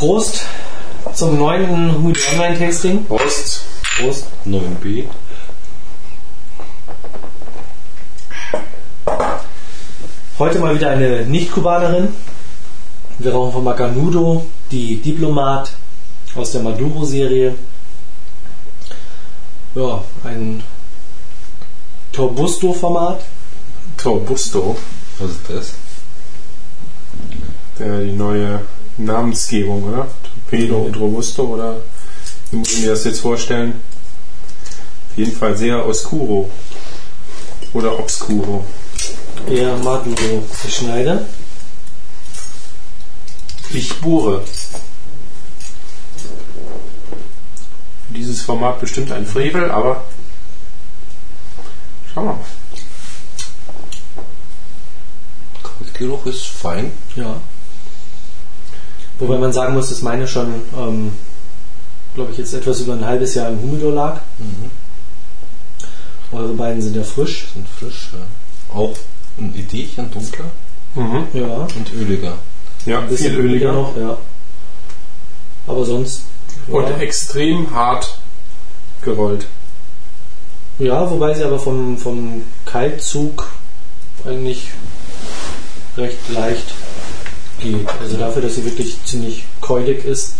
Prost zum neunten Humido Online Tasting. Prost. Prost. 9b. Heute mal wieder eine Nicht-Kubanerin. Wir rauchen von Macanudo die Diplomat aus der Maduro-Serie. Ja, ein Torbusto-Format. Torbusto, Was ist das? der, die neue Namensgebung, oder? Torpedo und Robusto, oder wie muss ich mir das jetzt vorstellen? Auf jeden Fall sehr oscuro. Oder obscuro. Der Maduro Schneider. Ich bohre. Für dieses Format bestimmt ein Frevel, aber schauen wir mal. Kaltgeruch ist fein. Ja. Wobei man sagen muss, dass meine schon, ähm, glaube ich, jetzt etwas über ein halbes Jahr im Humidor lag. Eure beiden sind ja frisch. Sind frisch, ja. Auch ein Ideenchen dunkler Mhm. Ja. und öliger. Ja, Ein viel bisschen öliger. noch, ja. Aber sonst. Und ja. extrem hart gerollt. ja, wobei sie aber vom, vom Kaltzug eigentlich recht leicht geht. Also dafür, dass sie wirklich ziemlich keulig ist.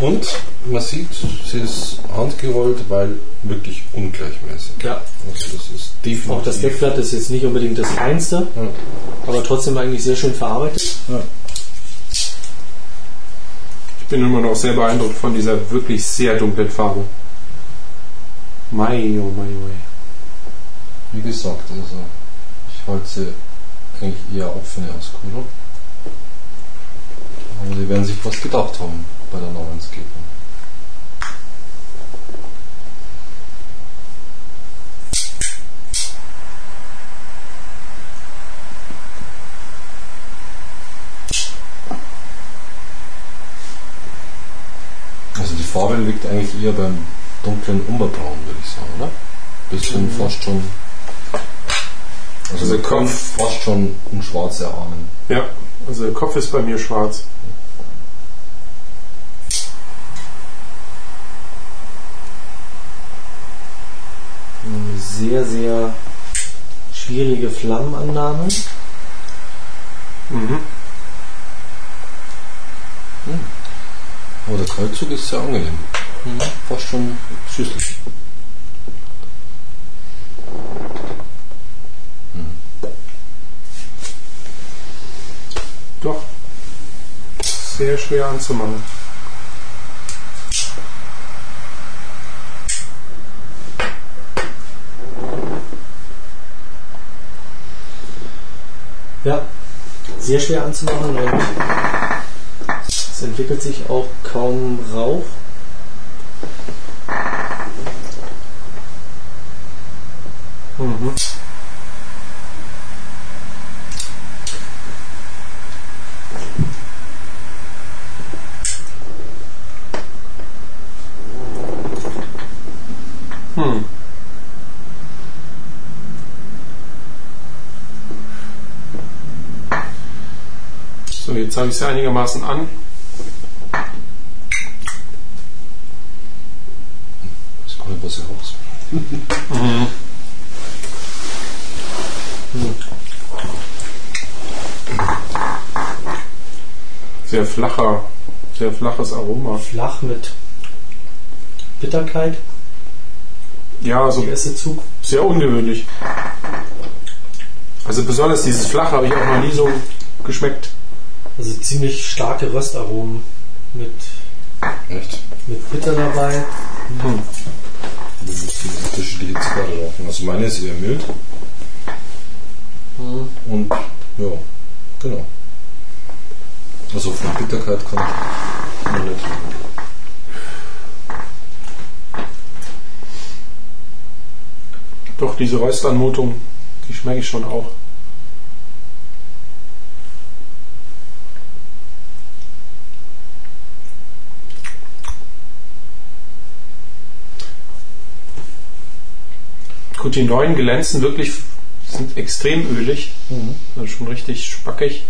Und man sieht, sie ist handgerollt, weil wirklich ungleichmäßig. Ja. Also das ist definitiv. Auch das Deckblatt ist jetzt nicht unbedingt das feinste, Ja. aber trotzdem eigentlich sehr schön verarbeitet. Ich bin immer noch sehr beeindruckt von dieser wirklich sehr dunklen Farbe. Mai, oh mai, oh. Wie gesagt, also ich halte sie eigentlich eher auch für eine Oscuro. Aber sie werden sich was gedacht haben bei der Namensgebung. Also die Farbe liegt eigentlich eher beim dunklen Umberbraun, würde ich sagen, oder? Bisschen fast schon. Also, Also kann Kopf- fast schon ein Schwarz erahnen. Ja, also der Kopf ist bei mir schwarz. Sehr, sehr schwierige Flammenannahme. Mhm. Aber der Kaltzug ist sehr angenehm. Fast schon süßlich. Doch. Sehr schwer anzumachen. Ja, sehr schwer anzumachen und es entwickelt sich auch kaum Rauch. Mhm. Hm. So, jetzt habe ich sie einigermaßen an. Auch nicht, was ich raus. Sehr flacher, sehr flaches Aroma. Flach mit Bitterkeit. Ja, also Der erste Zug. sehr ungewöhnlich. Also besonders dieses Flache habe ich auch noch nie so geschmeckt. Also ziemlich starke Röstaromen mit, Echt? mit Bitter dabei. Hm. Wir müssen unterschiedliche Zigarre rauchen. Also meine ist eher mild. Und ja, genau. Also von Bitterkeit ich noch nicht. Doch, diese Röstanmutung, die schmecke ich schon auch. Gut, die neuen glänzen wirklich, sind extrem ölig. Mhm. Sind schon richtig spackig.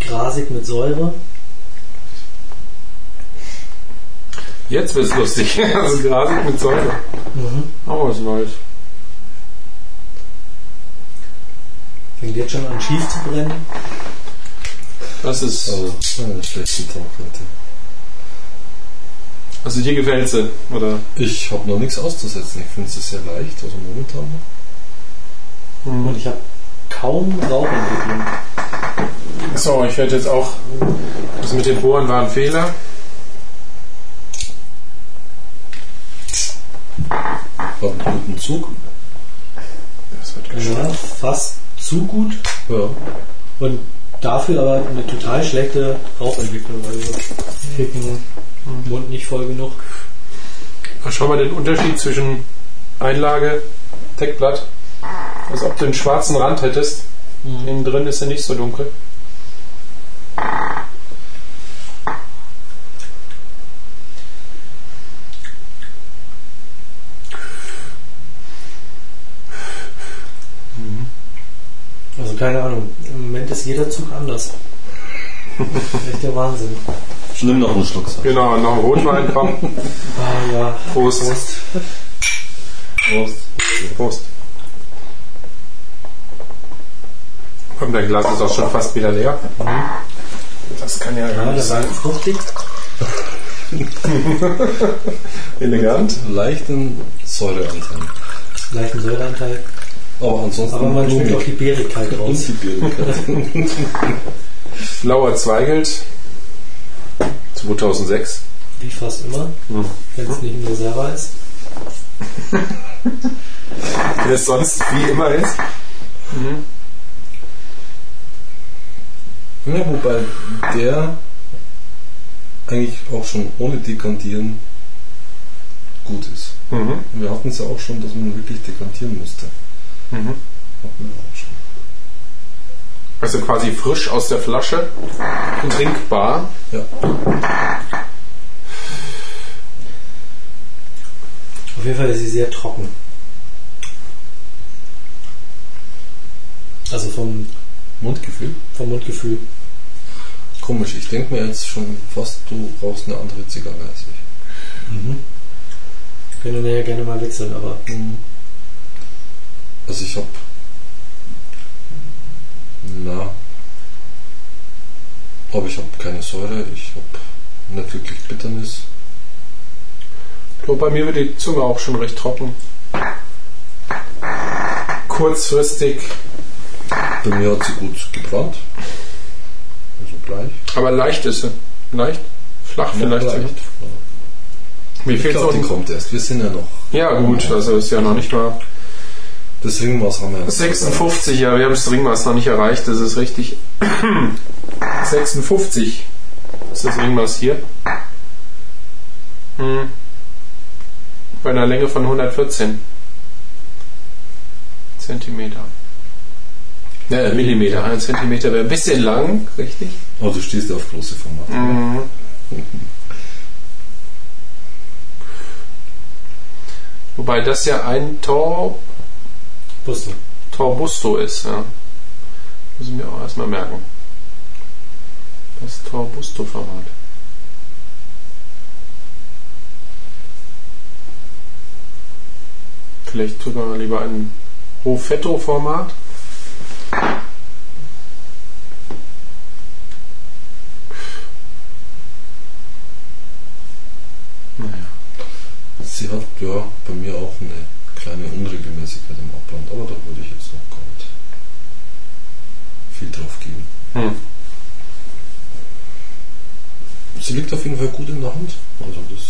Grasig mit Säure. Jetzt wird es lustig. Also Grasig mit Säure. Mhm. Aber was Neues. Fängt jetzt schon an schief zu brennen. Das ist. Also, einen schlechten Tag heute. Also dir gefällt sie, oder? Ich habe noch nichts auszusetzen. Ich finde es sehr leicht, also momentan. Und ich habe kaum Rauchentwicklung. So, ich werde jetzt auch. Das mit den Bohren war ein Fehler. Habe einen guten Zug. Das wird Ja, fast zu gut. Ja. Und dafür aber eine total schlechte Rauchentwicklung. Also den Mund nicht voll genug. Schau mal den Unterschied zwischen Einlage, Deckblatt. Als ob du einen schwarzen Rand hättest. Innen drin ist er nicht so dunkel. Keine Ahnung. Im Moment ist jeder Zug anders. Echt der Wahnsinn. Schlimm noch einen Schluck Saft. Genau, noch ein Rotwein, komm. Ah ja. Prost. Prost. Prost. Komm, dein Glas ist auch schon fast wieder leer. Das kann ja gar nicht sein. fruchtig. Elegant. Leichten Säureanteil. Leichten Säureanteil. Aber ansonsten Aber man schmeckt auch die Beerigkeit und raus. die Bierigkeit. Blauer Zweigelt. 2006. Wie fast immer. Wenn es nicht in Reserva ist. Wie es sonst wie immer ist. ja, wobei der eigentlich auch schon ohne Dekantieren gut ist. Mhm. Wir hatten es ja auch schon, dass man wirklich dekantieren musste. Mhm. Also quasi frisch aus der Flasche. Trinkbar. Ja. Auf jeden Fall ist sie sehr trocken. Also vom, Mundgefühl? vom Mundgefühl. Komisch, ich denke mir jetzt schon fast, du brauchst eine andere Zigarre als ich. Können wir ja gerne mal wechseln, aber Also ich habe na aber ich habe keine Säure, ich habe nicht wirklich Bitternis. Glaube, bei mir wird die Zunge auch schon recht trocken. Kurzfristig, Bei mir hat sie gut gebrannt. Also gleich. aber leicht ist sie. Leicht? Flach Noch vielleicht. leicht. Mir Ich fehlt so glaube, die kommt erst. Wir sind ja noch. Ja, gut, also ist ja noch nicht mal. Das Ringmaß haben wir ja. 56, ja, wir haben das Ringmaß noch nicht erreicht, das ist richtig. 56 ist das Ringmaß hier. Hm. Bei einer Länge von 114 Zentimeter. Ja, Millimeter. Ein Zentimeter wäre ein bisschen lang, richtig? Oh, du stehst auf große Formate. Mhm. Wobei das ja ein Tor, Busto. Torbusto ist. Ja. Muss ich mir auch erstmal merken. Das Torbusto-Format. Vielleicht sogar lieber ein Hofetto-Format. Naja. Sie hat ja bei mir auch eine kleine Unregelmäßigkeit im Abbrand, aber da würde ich jetzt noch gar nicht viel drauf geben. Hm. Sie liegt auf jeden Fall gut in der Hand. Also das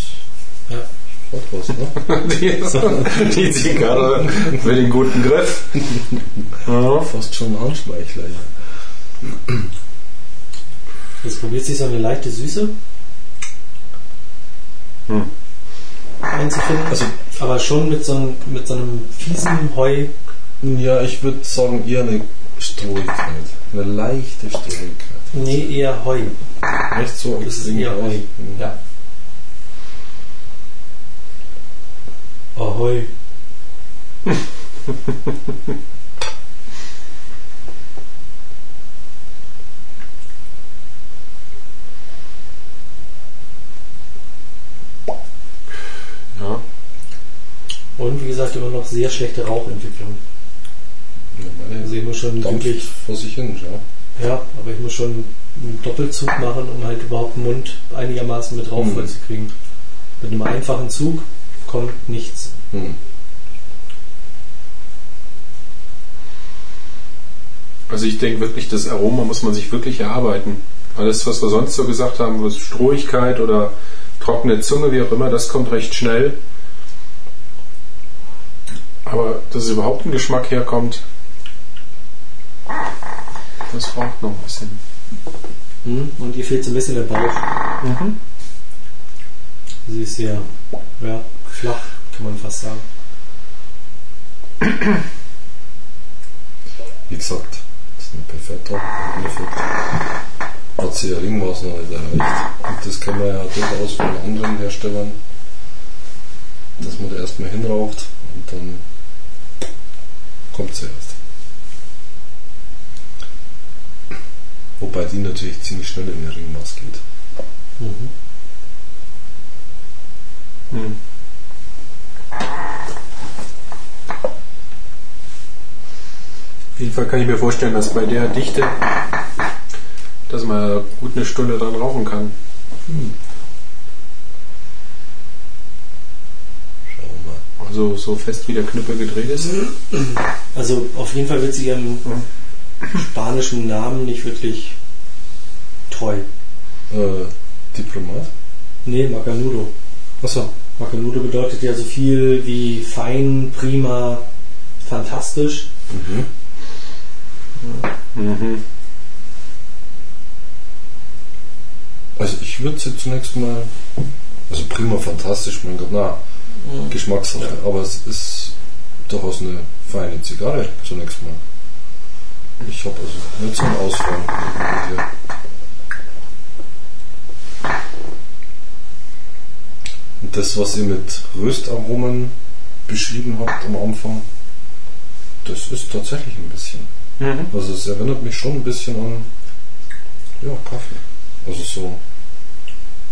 Ja. hat was, ne? Die, die Zigarre für den guten Griff. Ja. Fast schon ein Handschmeichler, ja. Jetzt probiert sich so eine leichte Süße Hm. Einzufinden. Also- aber schon mit so, einem, mit so einem fiesen Heu. Ja, ich würde sagen eher eine Strohigkeit. Eine leichte Strohigkeit. Nee, eher Heu. Nicht so Das ist eher Heu. weich. Mhm. Ja. Ahoi. macht immer noch sehr schlechte Rauchentwicklung. Ja, Also ich muss schon wirklich, vor sich hin, ja. ja, aber ich muss schon einen Doppelzug machen, um halt überhaupt den Mund einigermaßen mit Rauch Mhm. voll zu kriegen. Mit einem einfachen Zug kommt nichts. Hm. Also ich denke wirklich, das Aroma muss man sich wirklich erarbeiten. Alles, was wir sonst so gesagt haben, was Strohigkeit oder trockene Zunge, wie auch immer, das kommt recht schnell. Aber dass überhaupt ein Geschmack herkommt, das braucht noch ein bisschen. Hm? Und ihr fehlt so ein bisschen der Bauch. Mhm. Sie ist sehr ja, flach, kann man fast sagen. Wie gesagt, das ist ein perfekter im Endeffekt hat sie ja Ringmaß noch nicht erreicht. Und das kennen wir ja durchaus von anderen Herstellern, dass man da erstmal hinraucht und dann kommt sie erst. Wobei die natürlich ziemlich schnell in ihr Ringmaß geht. Mhm. Mhm. Auf jeden Fall kann ich mir vorstellen, dass bei der Dichte, dass man gut eine Stunde dran rauchen kann. Schauen wir mal. Also so fest wie der Knüppel gedreht ist. Also auf jeden Fall wird sie ihrem spanischen Namen nicht wirklich treu. Äh, Diplomat? Nee, Macanudo. Achso. Macanudo bedeutet ja so viel wie fein, prima, fantastisch. Mhm. Mhm. Also ich würde sie zunächst mal, also prima fantastisch, mein Gott, na, Geschmackssache, aber es ist durchaus eine feine Zigarre zunächst mal. Ich habe also nicht so einen Ausfall hier. Und das, was ihr mit Röstaromen beschrieben habt am Anfang, das ist tatsächlich ein bisschen. Mhm. Also es erinnert mich schon ein bisschen an ja, Kaffee. Also so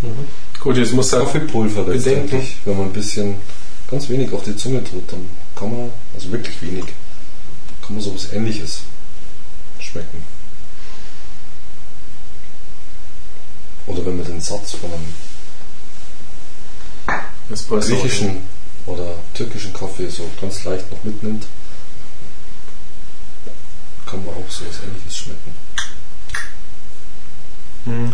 Mhm. Gut, jetzt muss er Kaffeepulver letztendlich. Wenn man ein bisschen ganz wenig auf die Zunge tut, dann kann man, also wirklich wenig, kann man sowas ähnliches schmecken. Oder wenn man den Satz von einem griechischen oder türkischen Kaffee so ganz leicht noch mitnimmt, kann man auch sowas ähnliches schmecken. Mhm.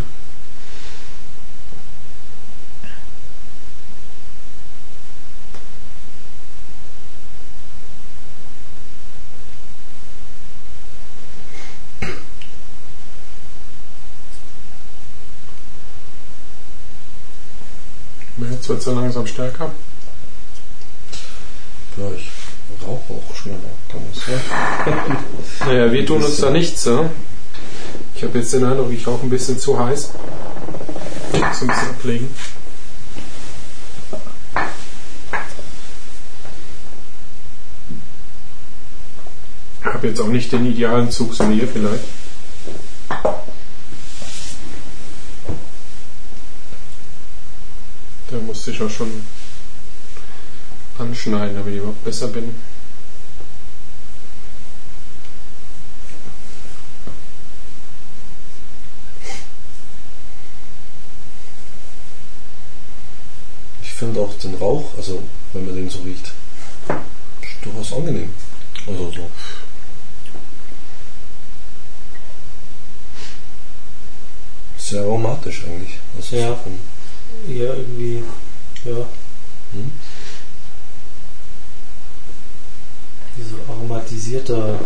Jetzt wird es so langsam stärker. Ja, ich rauche auch schneller, sagen. Naja, wir tun uns da nichts. Ne? Ich habe jetzt den Eindruck, ich rauche ein bisschen zu heiß. Ich muss ein bisschen ablegen. Ich habe jetzt auch nicht den idealen Zug, so wie ihr vielleicht. Da musste ich auch schon anschneiden, damit ich überhaupt besser bin. Finde auch den Rauch, also wenn man den so riecht, durchaus angenehm. Also so. Sehr aromatisch eigentlich. Also Ja. vom, Eher irgendwie, ja. Hm? Wie so aromatisierter,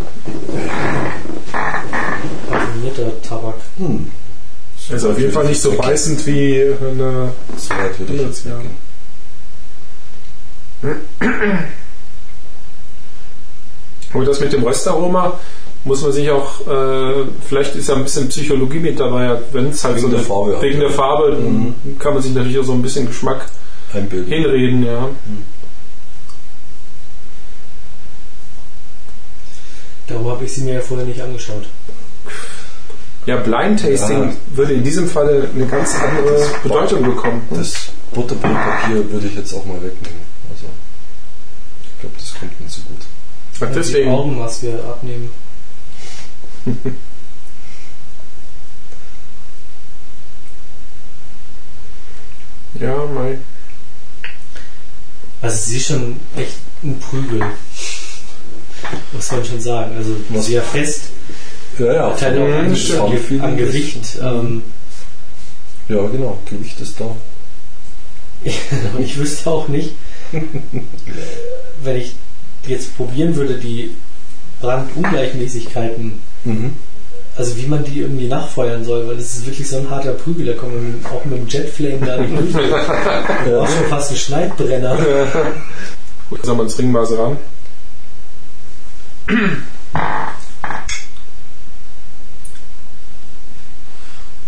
parfümierter Tabak. hm. Also auf jeden Fall nicht so beißend wie eine. So weit würde ich jetzt Ja. weggehen. Und das mit dem Röstaroma muss man sich auch, äh, vielleicht ist ja ein bisschen Psychologie mit dabei, wenn es halt Wegen so der eine, Farbe halt, wegen der. Farbe Mhm. dann kann man sich natürlich auch so ein bisschen Geschmack Einbilden. hinreden, ja. Darum habe ich sie mir ja vorher nicht angeschaut. Ja, Blind Tasting Ja. würde in diesem Falle eine ganz andere Das- Bedeutung bekommen. Das Butterbrotpapier würde ich jetzt auch mal wegnehmen. Glaube, das kommt nicht so gut. Ach, Ja, Die deswegen. Augenmaske abnehmen. Ja, mein. Also sie ist schon echt ein Prügel. Muss man schon sagen. Also Was? sehr fest, Ja, ja. hat halt auch Mhm, an, an, Ge- an Gewicht. Ähm, Ja, genau. Gewicht ist da. und ich wüsste auch nicht, wenn ich jetzt probieren würde, die Brandungleichmäßigkeiten, Mhm. also wie man die irgendwie nachfeuern soll, weil das ist wirklich so ein harter Prügel, da kommt man auch mit dem Jetflame da nicht durch. Da war schon fast ein Schneidbrenner. Gut, sagen wir ins Ringmaß ran.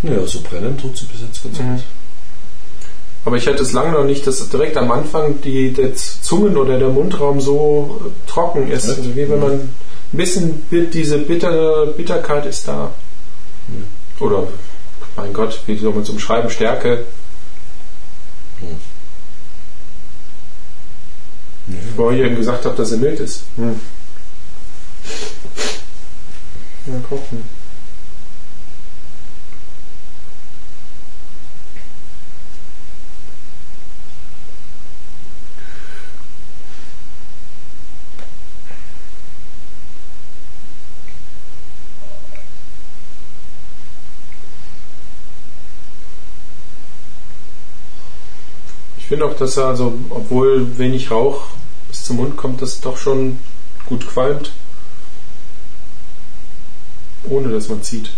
Naja, so brennen tut sie bis jetzt ganz Mhm. Aber ich hätte es lange noch nicht, dass direkt am Anfang die, der Zungen oder der Mundraum so äh, trocken ist. Also wie wenn man ein bisschen diese bittere Bitterkeit ist da. Oder, mein Gott, wie soll man es umschreiben? Stärke. Wo ich eben gesagt habe, dass er mild ist. Hm. Mal gucken. Ich finde auch, dass er, also, obwohl wenig Rauch bis zum Mund kommt, das doch schon gut qualmt. Ohne dass man zieht.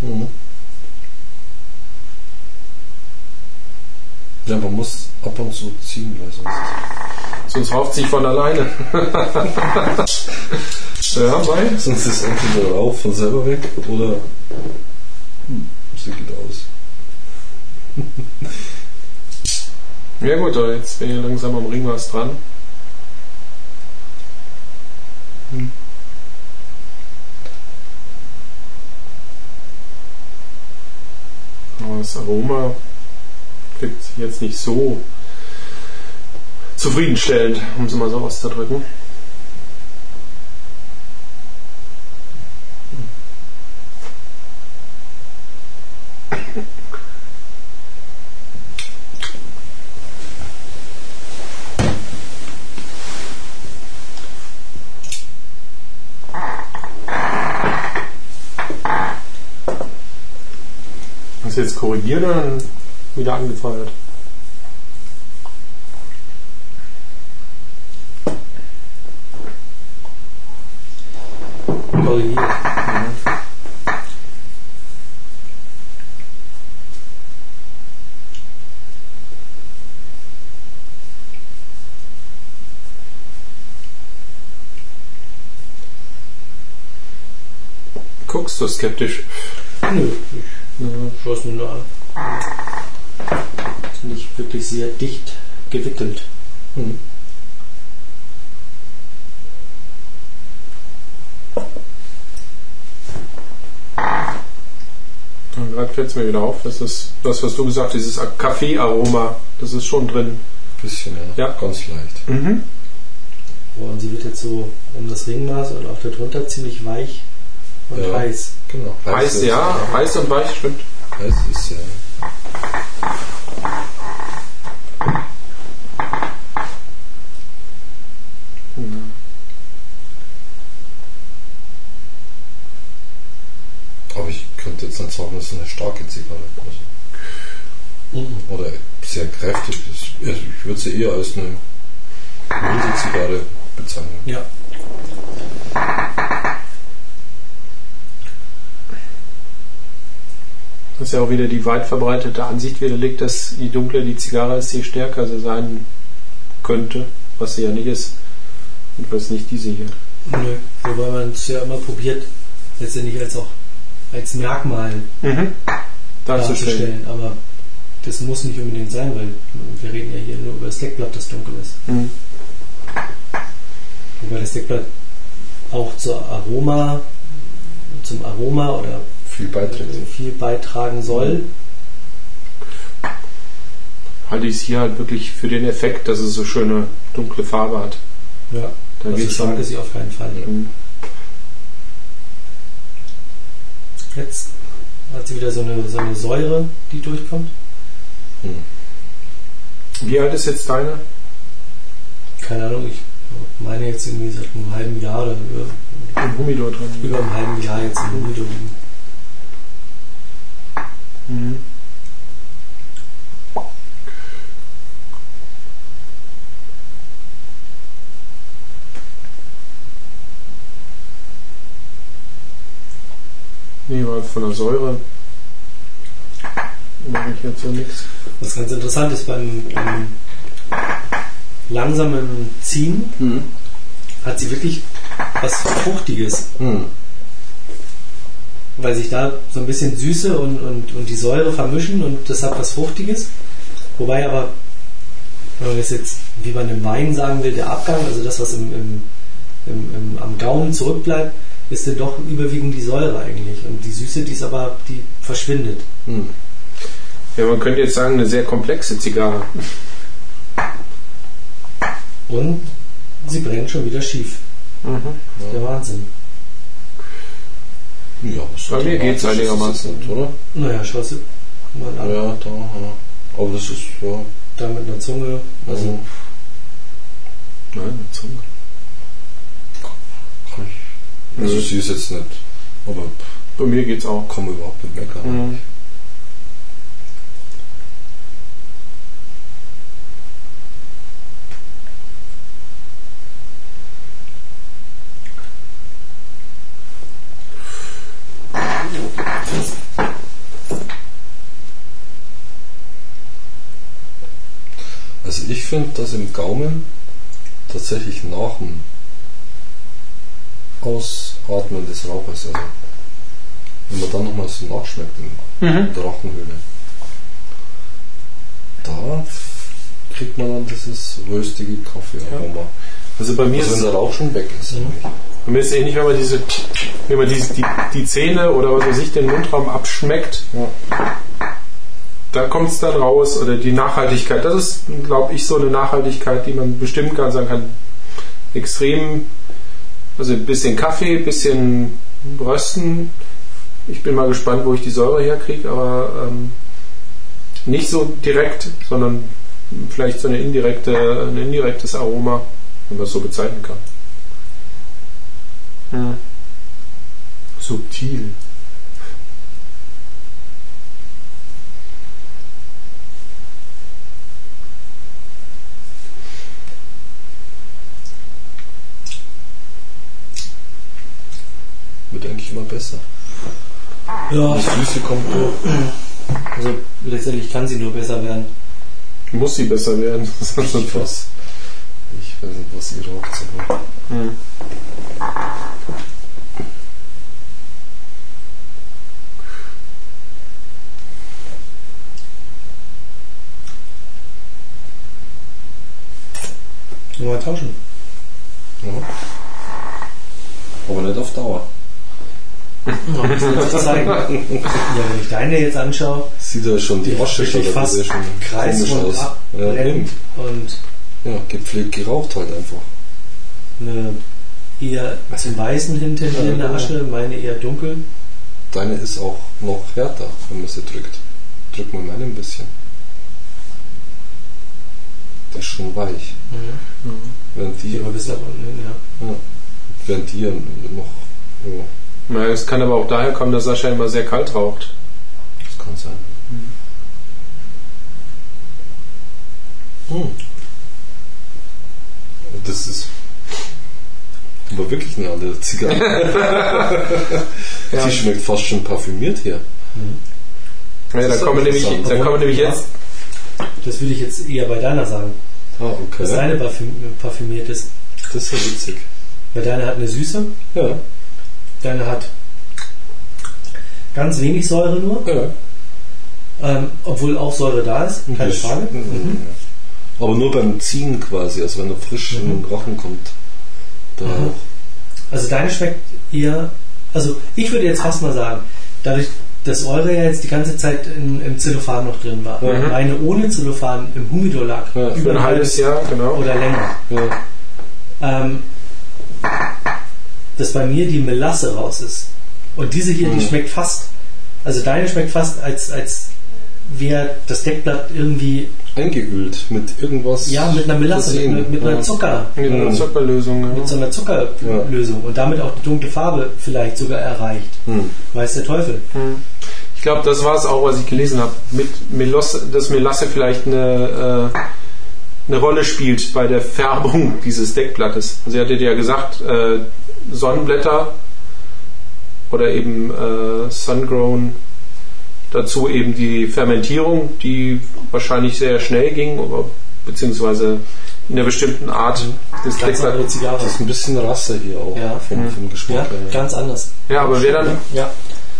Mhm. Ja, man muss ab und zu ziehen, weil sonst, Sonst raucht sich von alleine. ja, Mai. sonst ist entweder der Rauch von selber weg oder hm, sie geht aus. Ja gut, jetzt bin ich langsam am Ringmaß dran. Aber das Aroma wirkt jetzt nicht so zufriedenstellend, um es mal so auszudrücken. Hast du korrigiert oder dann wieder angefeuert? Guckst du skeptisch? Nö, ich schaue es mir nur an. Ist nicht wirklich sehr dicht gewickelt. Und gerade fällt es mir wieder auf, dass das, das, was du gesagt hast, dieses Kaffeearoma, das ist schon drin. Bisschen, ja. Ja. Ganz leicht. Mhm. Boah, und sie wird jetzt so um das Ringmaß und auch darunter ziemlich weich und Ja. heiß. Genau. Heiß, ist- ja, heiß und weich, stimmt. Heiß ist ja. Aber ich könnte jetzt nicht sagen, das ist eine starke Zigarre. Also, oder sehr kräftig. Also Ich würde sie eher als eine milde Zigarre bezeichnen. Ja. Das ist ja auch wieder die weit verbreitete Ansicht widerlegt, dass je dunkler die Zigarre ist, je stärker sie sein könnte, was sie ja nicht ist. Und was nicht diese hier. Nö. Wobei man es ja immer probiert, letztendlich als auch als Merkmal Mhm. Darzustellen. darzustellen. Aber das muss nicht unbedingt sein, weil wir reden ja hier nur über das Deckblatt, das dunkel ist. Mhm. Wobei das Deckblatt auch zur Aroma, zum Aroma oder Viel beiträgt. viel beitragen soll. halte ich es hier halt wirklich für den Effekt, dass es so schöne dunkle Farbe hat. Ja, Da also stark schon. ist sie auf keinen Fall. Mhm. Jetzt hat sie wieder so eine, so eine Säure, die durchkommt. Wie alt ist jetzt deine? Keine Ahnung, ich meine jetzt irgendwie seit einem halben Jahr oder über, Im Humidor drin. über einem halben Jahr jetzt im Humidor liegen. Mhm. Nee, weil von der Säure mache ich jetzt so nichts. Was ganz interessant ist beim, beim langsamen Ziehen, Mhm. hat sie wirklich was Fruchtiges, Mhm. Weil sich da so ein bisschen Süße und, und, und die Säure vermischen und das hat was Fruchtiges. Wobei aber, wenn man das jetzt wie bei einem Wein sagen will, der Abgang, also das, was im, im, im, im, am Gaumen zurückbleibt, ist dann doch überwiegend die Säure eigentlich. Und die Süße, die ist aber, die verschwindet. Mhm. Ja, man könnte jetzt sagen, eine sehr komplexe Zigarre. Und sie brennt schon wieder schief. Der Wahnsinn. Ja, so Bei mir ist es einigermaßen. Nicht, oder? Naja, schau sie mal an. Ja, da, ja. Aber das ist, ja. Da mit einer Zunge. Also, Also, Nein, mit Zunge. kann ich. Also, Mhm. sie ist jetzt nicht. Aber Bei mir geht's auch. kann man überhaupt nicht meckern. Mhm. Also, ich finde, dass im Gaumen tatsächlich nach dem Ausatmen des Rauches, also wenn man dann nochmal so nachschmeckt in Mhm. der Rachenhöhle, da kriegt man dann dieses röstige Kaffeearoma. Also bei mir Also wenn ist der Rauch schon weg ist. eigentlich. Bei mir ist ähnlich, wenn man diese, wenn man diese, die, die Zähne oder was weiß ich, den Mundraum abschmeckt, da kommt es dann raus oder die Nachhaltigkeit. Das ist, glaube ich, so eine Nachhaltigkeit, die man bestimmen kann, sagen kann, extrem, also ein bisschen Kaffee, ein bisschen Rösten. Ich bin mal gespannt, wo ich die Säure herkriege, aber ähm, nicht so direkt, sondern vielleicht so eine indirekte, ein indirektes Aroma, wenn man es so bezeichnen kann. Hm. Subtil. Wird eigentlich immer besser. ja, Die Süße kommt durch. also letztendlich kann sie nur besser werden. Muss sie besser werden. Ich was. Ich weiß nicht, was ihr raucht. aber Nur mal tauschen. Ja. Aber nicht auf Dauer. Ja, das zeigen. Ja, wenn ich deine jetzt anschaue, Sieht ja schon die Asche wirklich schon fast schon kreisrund aus. Ja, und ja, gepflegt geraucht halt einfach. eine eher zum Weißen hin tendierende Ja, genau. Asche, meine eher dunkel. Deine ist auch noch härter, wenn man sie drückt. Drück mal meine ein bisschen. Ist schon weich. Während die, Die aber bis nach unten hin, ja. ja, während die ja noch, ja, Naja, es kann aber auch daher kommen, dass Sascha immer sehr kalt raucht. das kann sein. Hm. Das ist aber wirklich eine andere Zigarre. Ja. Die schmeckt fast schon parfümiert hier. Ja, da kommen wir nämlich, da kommen wir nämlich jetzt. Das würde ich jetzt eher bei deiner sagen, Ah, dass okay. deine parfüm parfümiert ist. Das ist ja witzig. Weil deine hat eine Süße, Ja, deine hat ganz wenig Säure nur, ja. ähm, obwohl auch Säure da ist, keine Das- Frage. Mhm. Aber nur beim Ziehen quasi, also wenn er frisch in den Rachen kommt. Da Mhm. auch. Also deine schmeckt eher, also ich würde jetzt fast mal sagen, dadurch, das eure ja jetzt die ganze Zeit in, im Zellophan noch drin war. Mhm. Meine ohne Zellophan im Humidor lag. Ja, Für ein halbes Jahr, genau. oder länger. Ja. Ähm, dass bei mir die Melasse raus ist. Und diese hier, die Mhm. schmeckt fast, also deine schmeckt fast, als, als wäre das Deckblatt irgendwie, Eingeölt mit irgendwas. ja, mit einer Melasse, mit, mit, einer. Zucker, Mit einer. Zuckerlösung. Ja. mit so einer Zuckerlösung und damit auch die dunkle Farbe vielleicht sogar erreicht. Hm. Weiß der Teufel. Hm. Ich glaube, das war es auch, was ich gelesen habe. Mit Melosse, dass Melasse vielleicht eine, äh, eine Rolle spielt bei der Färbung dieses Deckblattes. Also, ihr hattet ja gesagt, äh, Sonnenblätter oder eben äh, Sungrown, dazu eben die Fermentierung, die wahrscheinlich sehr schnell ging, aber, beziehungsweise in einer bestimmten Art des. Das ist ein bisschen Rasse hier auch. Ja. Vom, Mhm. vom Geschmack Ja, ganz anders. Ja, aber wer dann Ja.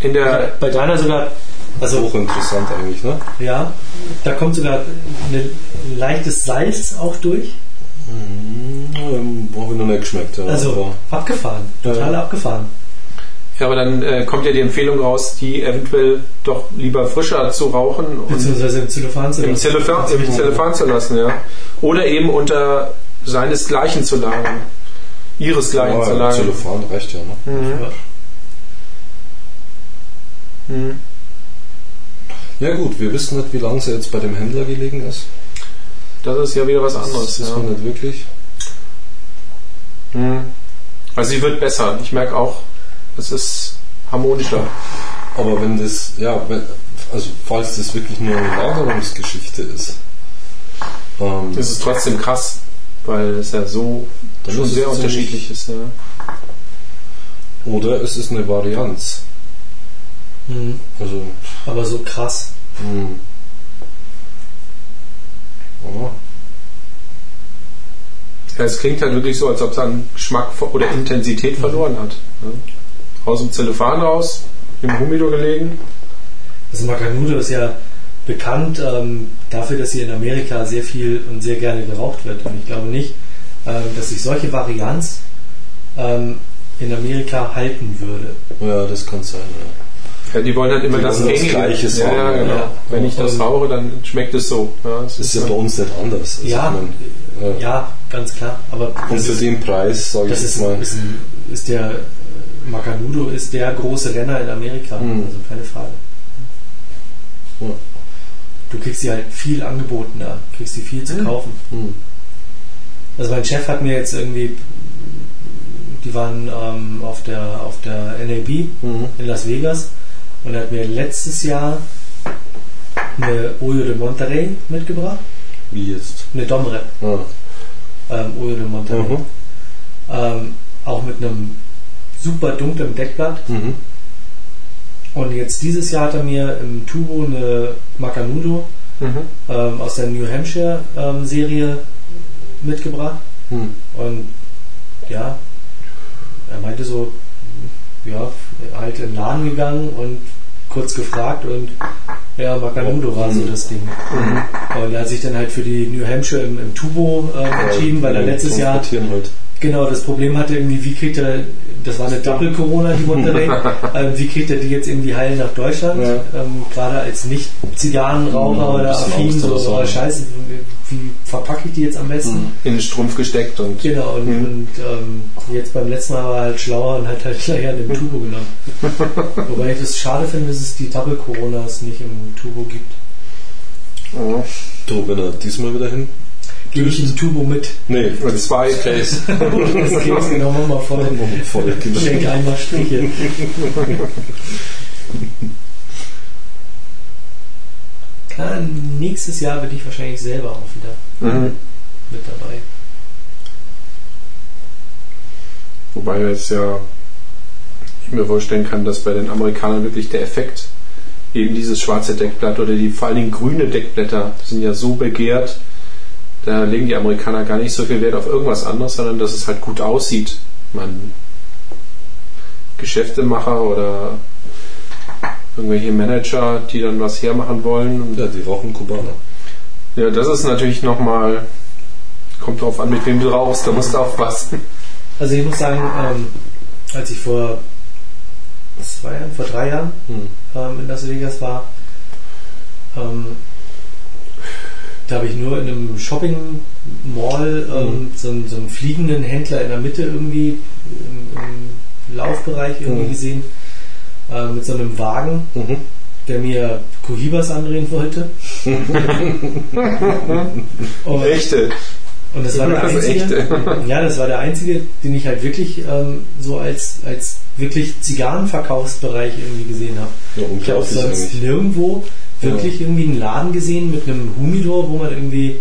in der Bei deiner sogar, also Hochinteressant eigentlich, ne? ja, da kommt sogar ein leichtes Salz auch durch. Ähm, Habe ich noch nicht geschmeckt. Also abgefahren, total Ja. abgefahren. Ja, aber dann äh, kommt ja die Empfehlung raus, die eventuell doch lieber frischer zu rauchen Beziehungsweise im Zellophan zu im lassen. Zellophan, im Zellophan zu lassen, ja. Oder eben unter seinesgleichen zu lagern. Ihresgleichen zu ja, lagern. Zellophan reicht ja, ne? Mhm. Ja. Mhm. Ja gut, wir wissen nicht, wie lange sie jetzt bei dem Händler gelegen ist. Das ist ja wieder was anderes. Das wissen Ja. wir nicht wirklich. Mhm. Also sie wird besser. Ich merke auch, es ist harmonischer. Aber wenn das, ja, wenn, also falls das wirklich nur eine Lagerungsgeschichte ist, ähm, Es ist trotzdem krass, weil es ja so schon ist sehr unterschiedlich ist. Ja. oder es ist eine Varianz. Mhm. Also, Aber so krass. hm. Ja. Ja, es klingt halt wirklich so, als ob es an Geschmack oder Intensität verloren hat. Ja. Aus dem Zellophan raus, im Humidor gelegen. Das Macanudo ist ja bekannt ähm, dafür, dass hier in Amerika sehr viel und sehr gerne geraucht wird. Und ich glaube nicht, ähm, dass sich solche Varianz ähm, in Amerika halten würde. ja, das kann sein. Ja. Ja, die wollen halt immer Die das das Gängige. Gleiches ja, ja, ja. genau. Ja. Wenn ich das rauche, dann schmeckt es so. Ja, Das ist ja so. bei uns nicht anders. Also Ja, mein, ja. Ja, ganz klar. Aber Und für ist, den Preis, sage ich das jetzt ist, mal, ist, ist der Macanudo ist der große Renner in Amerika. Mhm. Also keine Frage. Ja. Du kriegst sie halt viel angeboten da, kriegst sie viel zu Mhm. kaufen. hm, Also mein Chef hat mir jetzt irgendwie, die waren ähm, auf der auf der NAB hm, in Las Vegas und er hat mir letztes Jahr eine Oyo de Monterrey mitgebracht, wie jetzt. eine Domre, Ah, ähm, Oyo de Monterrey. mhm, Ähm, auch mit einem super dunklen Deckblatt. mhm, Und jetzt dieses Jahr hat er mir im Tubo eine Macanudo Mhm. ähm, aus der New Hampshire ähm, Serie mitgebracht. hm. Und ja, er meinte so, ja, halt in den Laden gegangen und kurz gefragt und ja, Macanudo war so Mhm. das Ding. Mhm. Und er hat sich dann halt für die New Hampshire im, im Tubo ähm, entschieden, weil er letztes Jahr Halt. Genau das Problem hatte, irgendwie, wie kriegt er, das war eine Doppel-Corona, die Monterey, ähm, wie kriegt er die jetzt irgendwie heil nach Deutschland? Ja. Ähm, Gerade als Nicht-Zigarrenraucher Mhm, oder affin, Angst so, oder so. scheiße, wie verpacke ich die jetzt am besten? Mhm. In den Strumpf gesteckt und Genau, und, Mhm. und ähm, jetzt beim letzten Mal war er halt schlauer und hat halt gleich an dem Turbo genommen. Wobei ich das schade finde, dass es die Double Coronas nicht im Turbo gibt. Ja. Du, wenn er diesmal wieder hin. Gebe ich ein Turbo mit. Nee, Und zwei. Case. Das Case wir mal voll. Voll, genau. Schenk einmal Striche. Klar, nächstes Jahr bin ich wahrscheinlich selber auch wieder Mhm. mit dabei. Wobei jetzt ja ich mir vorstellen kann, dass bei den Amerikanern wirklich der Effekt eben dieses schwarze Deckblatt oder die vor allen Dingen grüne Deckblätter sind ja so begehrt, da legen die Amerikaner gar nicht so viel Wert auf irgendwas anderes, sondern dass es halt gut aussieht. Man Geschäftemacher oder irgendwelche Manager, die dann was hermachen wollen. Und Ja, die rauchen Kubaner. ja, das ist natürlich nochmal, kommt drauf an, mit wem du rauchst, da musst du aufpassen. Also ich muss sagen, ähm, als ich vor zwei Jahren, vor drei Jahren Hm. ähm, in Las Vegas war. Ähm, da habe ich nur in einem Shopping Mall ähm, so, einen, so einen fliegenden Händler in der Mitte irgendwie im, im Laufbereich irgendwie Mhm. gesehen äh, mit so einem Wagen, Mhm. der mir Cohibas andrehen wollte. und, Echte. und das war der Das ist einzige. echte. Ja, das war der einzige, den ich halt wirklich ähm, so als, als wirklich Zigarrenverkaufsbereich irgendwie gesehen habe. Ja, Ich habe sonst eigentlich. nirgendwo wirklich irgendwie einen Laden gesehen mit einem Humidor, wo man irgendwie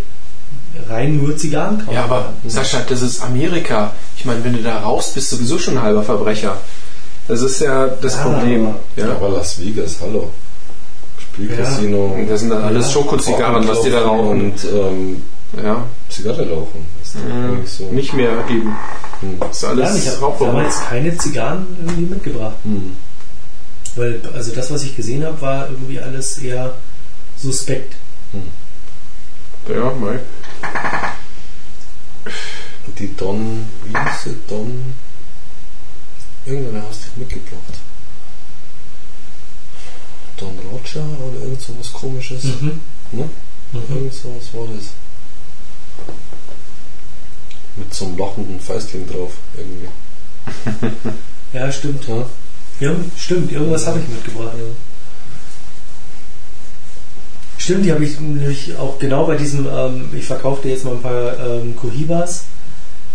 rein nur Zigarren kaufen Ja, aber kann. Sascha, das ist Amerika. Ich meine, wenn du da rauchst, bist du sowieso schon ein halber Verbrecher. Das ist ja das Ja, Problem. aber- Ja. Aber Las Vegas, hallo. Spielcasino. Und das sind dann alles Ja. Schokozigarren, was die da rauchen. Und ähm, Ja. Zigarre rauchen. Eigentlich so. Nicht mehr eben. Hm. Das ist Ja, alles ich habe damals keine Zigarren irgendwie mitgebracht. Hm. Weil, also das, was ich gesehen habe, war irgendwie alles eher suspekt. Ja, mal. Und die Don, wie hieß sie? Don. Irgendwer hast du mitgebracht. Don Roger oder irgend so was komisches. Mhm. Ne? Mhm. Irgend so was war das. Mit so einem lachenden Feistling drauf irgendwie. Ja, stimmt. Ja? Ja, stimmt, irgendwas habe ich mitgebracht. Stimmt, die habe ich nämlich auch genau bei diesem, ähm, ich verkaufte jetzt mal ein paar ähm, Cohibas.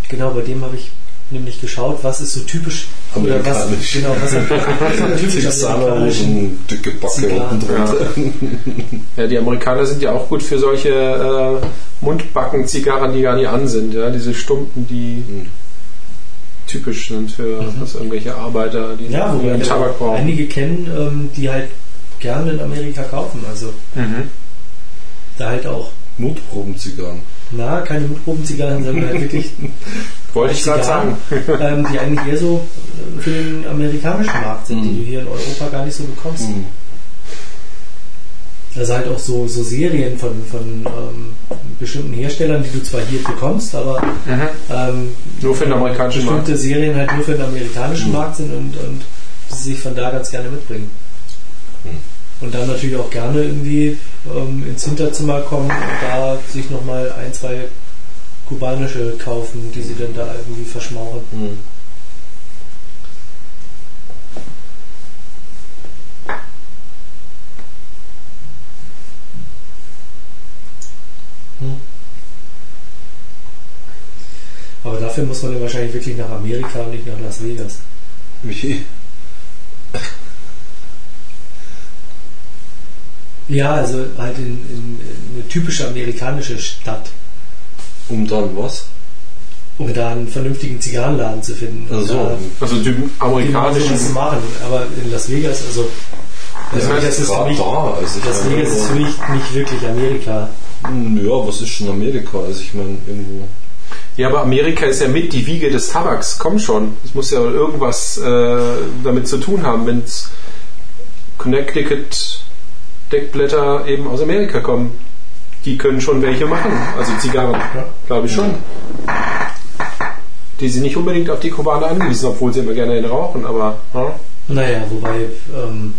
Genau bei dem habe ich nämlich geschaut, was ist so typisch oder was, genau, was ist typisch amerikanisch. dicke Backe Zigarren. unten drunter. Ja, die Amerikaner sind ja auch gut für solche äh, Mundbacken-Zigarren, die gar nicht an sind. Ja? Diese Stumpen, die Hm. Typisch sind für was irgendwelche Arbeiter, die Mhm. Ja, wo wir Tabak brauchen. einige kennen, ähm, die halt gerne in Amerika kaufen. Also Mhm. da halt auch, Mutprobenzigarren. na, keine Mutprobenzigarren, sondern halt wirklich Wollte ich gerade sagen. Ähm, die eigentlich eher so für den amerikanischen Markt sind, die Mhm. du hier in Europa gar nicht so bekommst. Hm. Also halt auch so, so Serien von, von ähm, bestimmten Herstellern, die du zwar hier bekommst, aber Mhm. ähm, Nur für den amerikanischen bestimmte Markt. Serien halt nur für den amerikanischen Mhm. Markt sind und, und sie sich von da ganz gerne mitbringen. Mhm. Und dann natürlich auch gerne irgendwie ähm, ins Hinterzimmer kommen und da sich nochmal ein, zwei kubanische kaufen, die sie dann da irgendwie verschmauchen. Hm. Aber dafür muss man dann wahrscheinlich wirklich nach Amerika und nicht nach Las Vegas. Wie? Ja, also halt in, in, in eine typische amerikanische Stadt, Um dann was? um da einen vernünftigen Zigarrenladen zu finden. Also, Also sowas amerikanischen. zu machen. Aber in Las Vegas, also Las ja, Vegas ist für mich, da. Also Las Vegas ist für mich nicht wirklich Amerika. Ja, was ist schon Amerika? Also ich meine, irgendwo. Ja, aber Amerika ist ja mit die Wiege des Tabaks. Komm schon. Es muss ja irgendwas äh, damit zu tun haben, wenn Connecticut Deckblätter eben aus Amerika kommen. Die können schon welche machen. Also Zigarren. Ja. Glaube ich schon. Die sind nicht unbedingt auf die Kubaner angewiesen, obwohl sie immer gerne einen rauchen, aber ja. Naja, wobei ähm,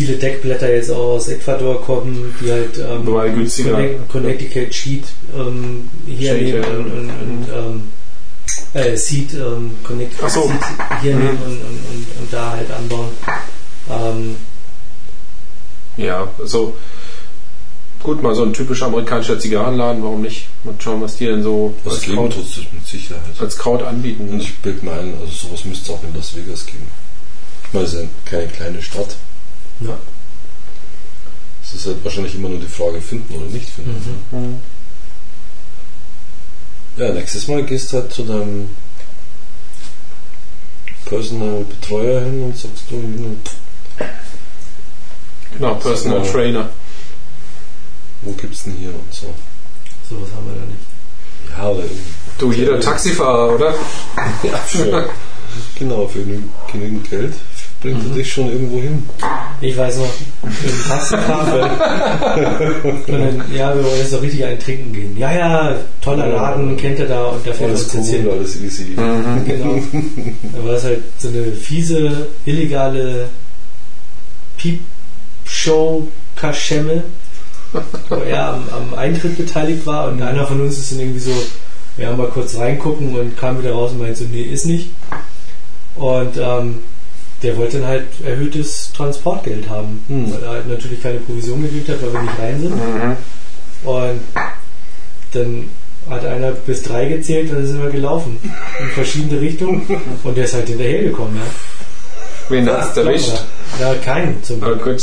viele Deckblätter jetzt auch aus Ecuador kommen, die halt ähm. Connect- Connecticut Sheet ähm, hier Sheet, nehmen ja. und, und, und ähm, äh, Seed, ähm, Connecticut so. Seed hier Mhm. nehmen und, und, und, und da halt anbauen. Ähm, Ja, also gut, mal so ein typischer amerikanischer Zigarrenladen, warum nicht? Mal schauen, was die denn so Was als Kraut, mit Sicherheit. als Kraut anbieten. Und ich bilde mir ein, also sowas müsste es auch in Las Vegas geben. Ist ja keine kleine Stadt. Ja. Es ist halt wahrscheinlich immer nur die Frage, finden oder nicht finden. Mhm. Ja, nächstes Mal gehst du halt zu deinem Personal Betreuer hin und sagst du, Junge, Genau, Personal So. Trainer. wo gibt's denn hier und so. Sowas haben wir da nicht. Ja, aber irgendwie. Du, jeder Taxifahrer, oder? Ja, für, genau, für genü- genügend Geld bringt er dich schon irgendwo hin. Ich weiß noch, im Taxifahrer. und dann, ja, wir wollen jetzt doch richtig einen trinken gehen. Ja, ja, toller Laden, kennt er da und da fährt Alles uns jetzt hin. cool, alles easy. Genau. Da war es halt so eine fiese, illegale Piepshow-Kaschemme, wo er am, am Eintritt beteiligt war und einer von uns ist dann irgendwie so, ja, mal kurz reingucken und kam wieder raus und meinte so, nee, ist nicht. Und ähm, der wollte dann halt erhöhtes Transportgeld haben, Hm. weil er halt natürlich keine Provision gekriegt hat, weil wir nicht rein sind. Mhm. Und dann hat einer bis drei gezählt und dann sind wir gelaufen. In verschiedene Richtungen. Und der ist halt hinterhergekommen, ja. Wen hast du erwischt? Ja, keinen zum Aber Glück.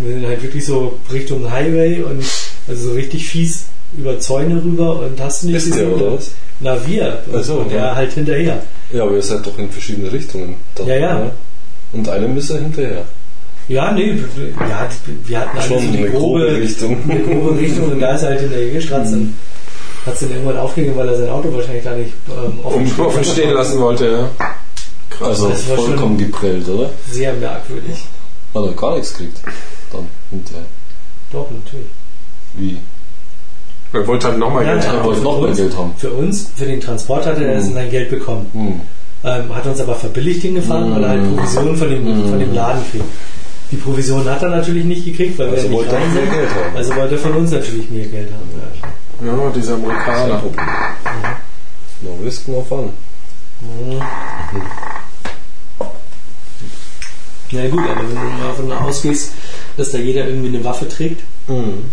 Wir sind halt wirklich so Richtung Highway und also so richtig fies über Zäune rüber und hast du nicht Ist der, gesehen. oder was? Na, wir. Ach so, und der ja. halt hinterher. Ja, aber ihr seid doch in verschiedene Richtungen. Ja, ja. ne? Und einem ist er hinterher. Ja, nee, ja, wir hatten alle Schon so die eine grobe grobe, Richtung. eine grobe Richtung und da ist er halt hinterher gestratzt. Mhm. und Hat es dann irgendwann aufgegeben, weil er sein Auto wahrscheinlich da nicht ähm, offen, um offen stehen lassen wollte, ja. Krass. Also Das war vollkommen geprellt, oder? Sehr merkwürdig. Hat er gar nichts gekriegt. Dann hinterher. Doch, natürlich. Wie? Er wollte halt nochmal Ja, Geld ja, haben. Er wollte Geld haben. Für uns, für den Transport hat er Mhm. sein Geld bekommen. Hm. Ähm, hat uns aber verbilligt hingefahren, weil er halt Mhm. Provisionen von dem, Mhm. von dem Laden kriegt. Die Provision hat er natürlich nicht gekriegt, weil wir Also ja nicht wollte er rein mehr sind. Geld haben. Also wollte er von uns natürlich mehr Geld haben. Ja. Ja, dieser Amerikaner. No risk, no fun. Na gut, aber wenn du davon ausgehst, dass da jeder irgendwie eine Waffe trägt Mhm.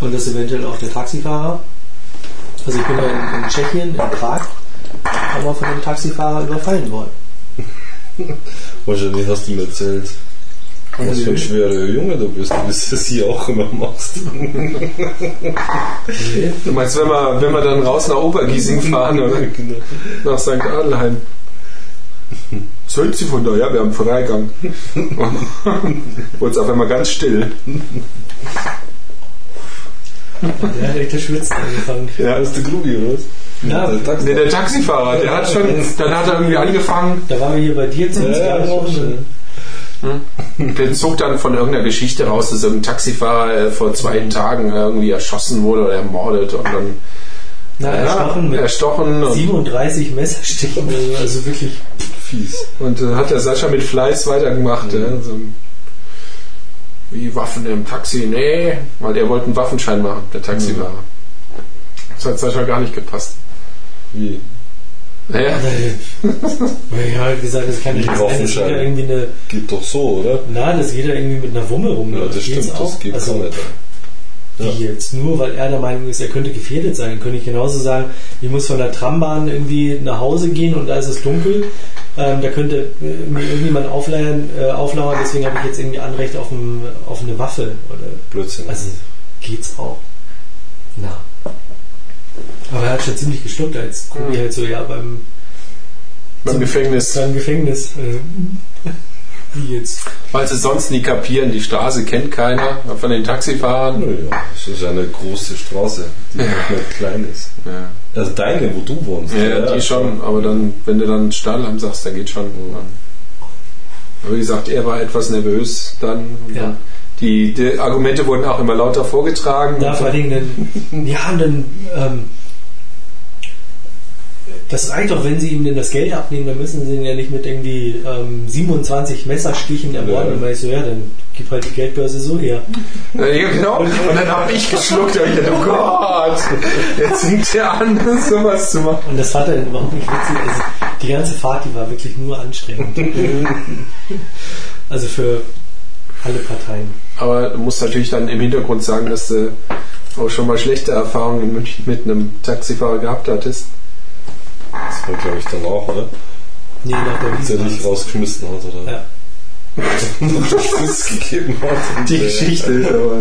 Und das eventuell auch der Taxifahrer. Also ich bin ja in, in Tschechien, in Prag, aber von einem Taxifahrer überfallen worden. Wahrscheinlich hast du mir erzählt, was für ein schwerer Junge du bist, wie du das hier auch immer machst. Du meinst, wenn wir, wenn wir dann raus nach Obergiesing fahren oder Genau. nach St. Adelheim? Zählt sie von da? Ja, wir haben Freigang. Wurde es auf einmal ganz still. Der hat echt das Schwitzen angefangen. Ja, Das ist der Grubi, oder was? Ja, der Taxi. Nee, der Taxifahrer, der hat schon, dann hat er irgendwie angefangen, Da waren wir hier bei dir zu uns Ja, ja, schon, der zog dann von irgendeiner Geschichte raus, dass irgendein Taxifahrer äh, vor zwei Tagen irgendwie erschossen wurde oder ermordet und dann Na, erstochen mit erstochen und, 37 Messerstichen, also- wirklich. Fies. und äh, hat der Sascha mit Fleiß weitergemacht. Ja, so, wie Waffen im Taxi? Nee, weil der wollte einen Waffenschein machen, der Taxifahrer. Das hat Sascha gar nicht gepasst. Wie? Naja, Ich habe halt gesagt, das kann ja nicht sein, irgendwie eine. Geht doch so, oder? Na, dass jeder irgendwie mit einer Wumme Ja, rumläuft. das Geht's stimmt, das geht also, nicht. Wie jetzt? Nur weil er der Meinung ist, er könnte gefährdet sein, könnte ich genauso sagen, ich muss von der Trambahn irgendwie nach Hause gehen und da ist es dunkel. Ähm, da könnte äh, mir irgendjemand auflauern, äh, auflauern, deswegen habe ich jetzt irgendwie Anrecht auf, ein, auf eine Waffe. Oder, Blödsinn. also geht's auch. Na. Aber er hat schon ziemlich geschluckt, als Kubi halt so, ja, beim, beim Gefängnis. beim Gefängnis. Äh, wie jetzt? Weil sie sonst nie kapieren, die Straße kennt keiner von den Taxifahrern. Naja, es ist eine große Straße, die auch nicht klein ist. Ja. Also deine, wo du wohnst. Ja, die schon, aber dann, wenn du dann Stahlheim sagst, dann geht schon. Aber wie gesagt, er war etwas nervös dann. Ja. die, die Argumente wurden auch immer lauter vorgetragen. Ja, vor allen Dingen, dann, ja, und dann, ähm, das reicht doch, wenn sie ihm denn das Geld abnehmen, dann müssen sie ihn ja nicht mit irgendwie ähm, 27 Messerstichen ermorden. Ja. Und dann ich so, ja, dann gib halt die Geldbörse so her. Ja, genau. Und dann habe ich geschluckt und ich dachte, oh Gott, jetzt fängt er an, sowas zu machen. Und das fand er überhaupt nicht witzig. Also, die ganze Fahrt, die war wirklich nur anstrengend. also für alle Parteien. Aber du musst natürlich dann im Hintergrund sagen, dass du auch schon mal schlechte Erfahrungen in München mit einem Taxifahrer gehabt hattest. Das war, glaube ich, dann auch, oder? Nee, nach der er dich Wiese. rausgeschmissen hat, oder? Ja. Fuß gegeben hat. Die Geschichte ist aber.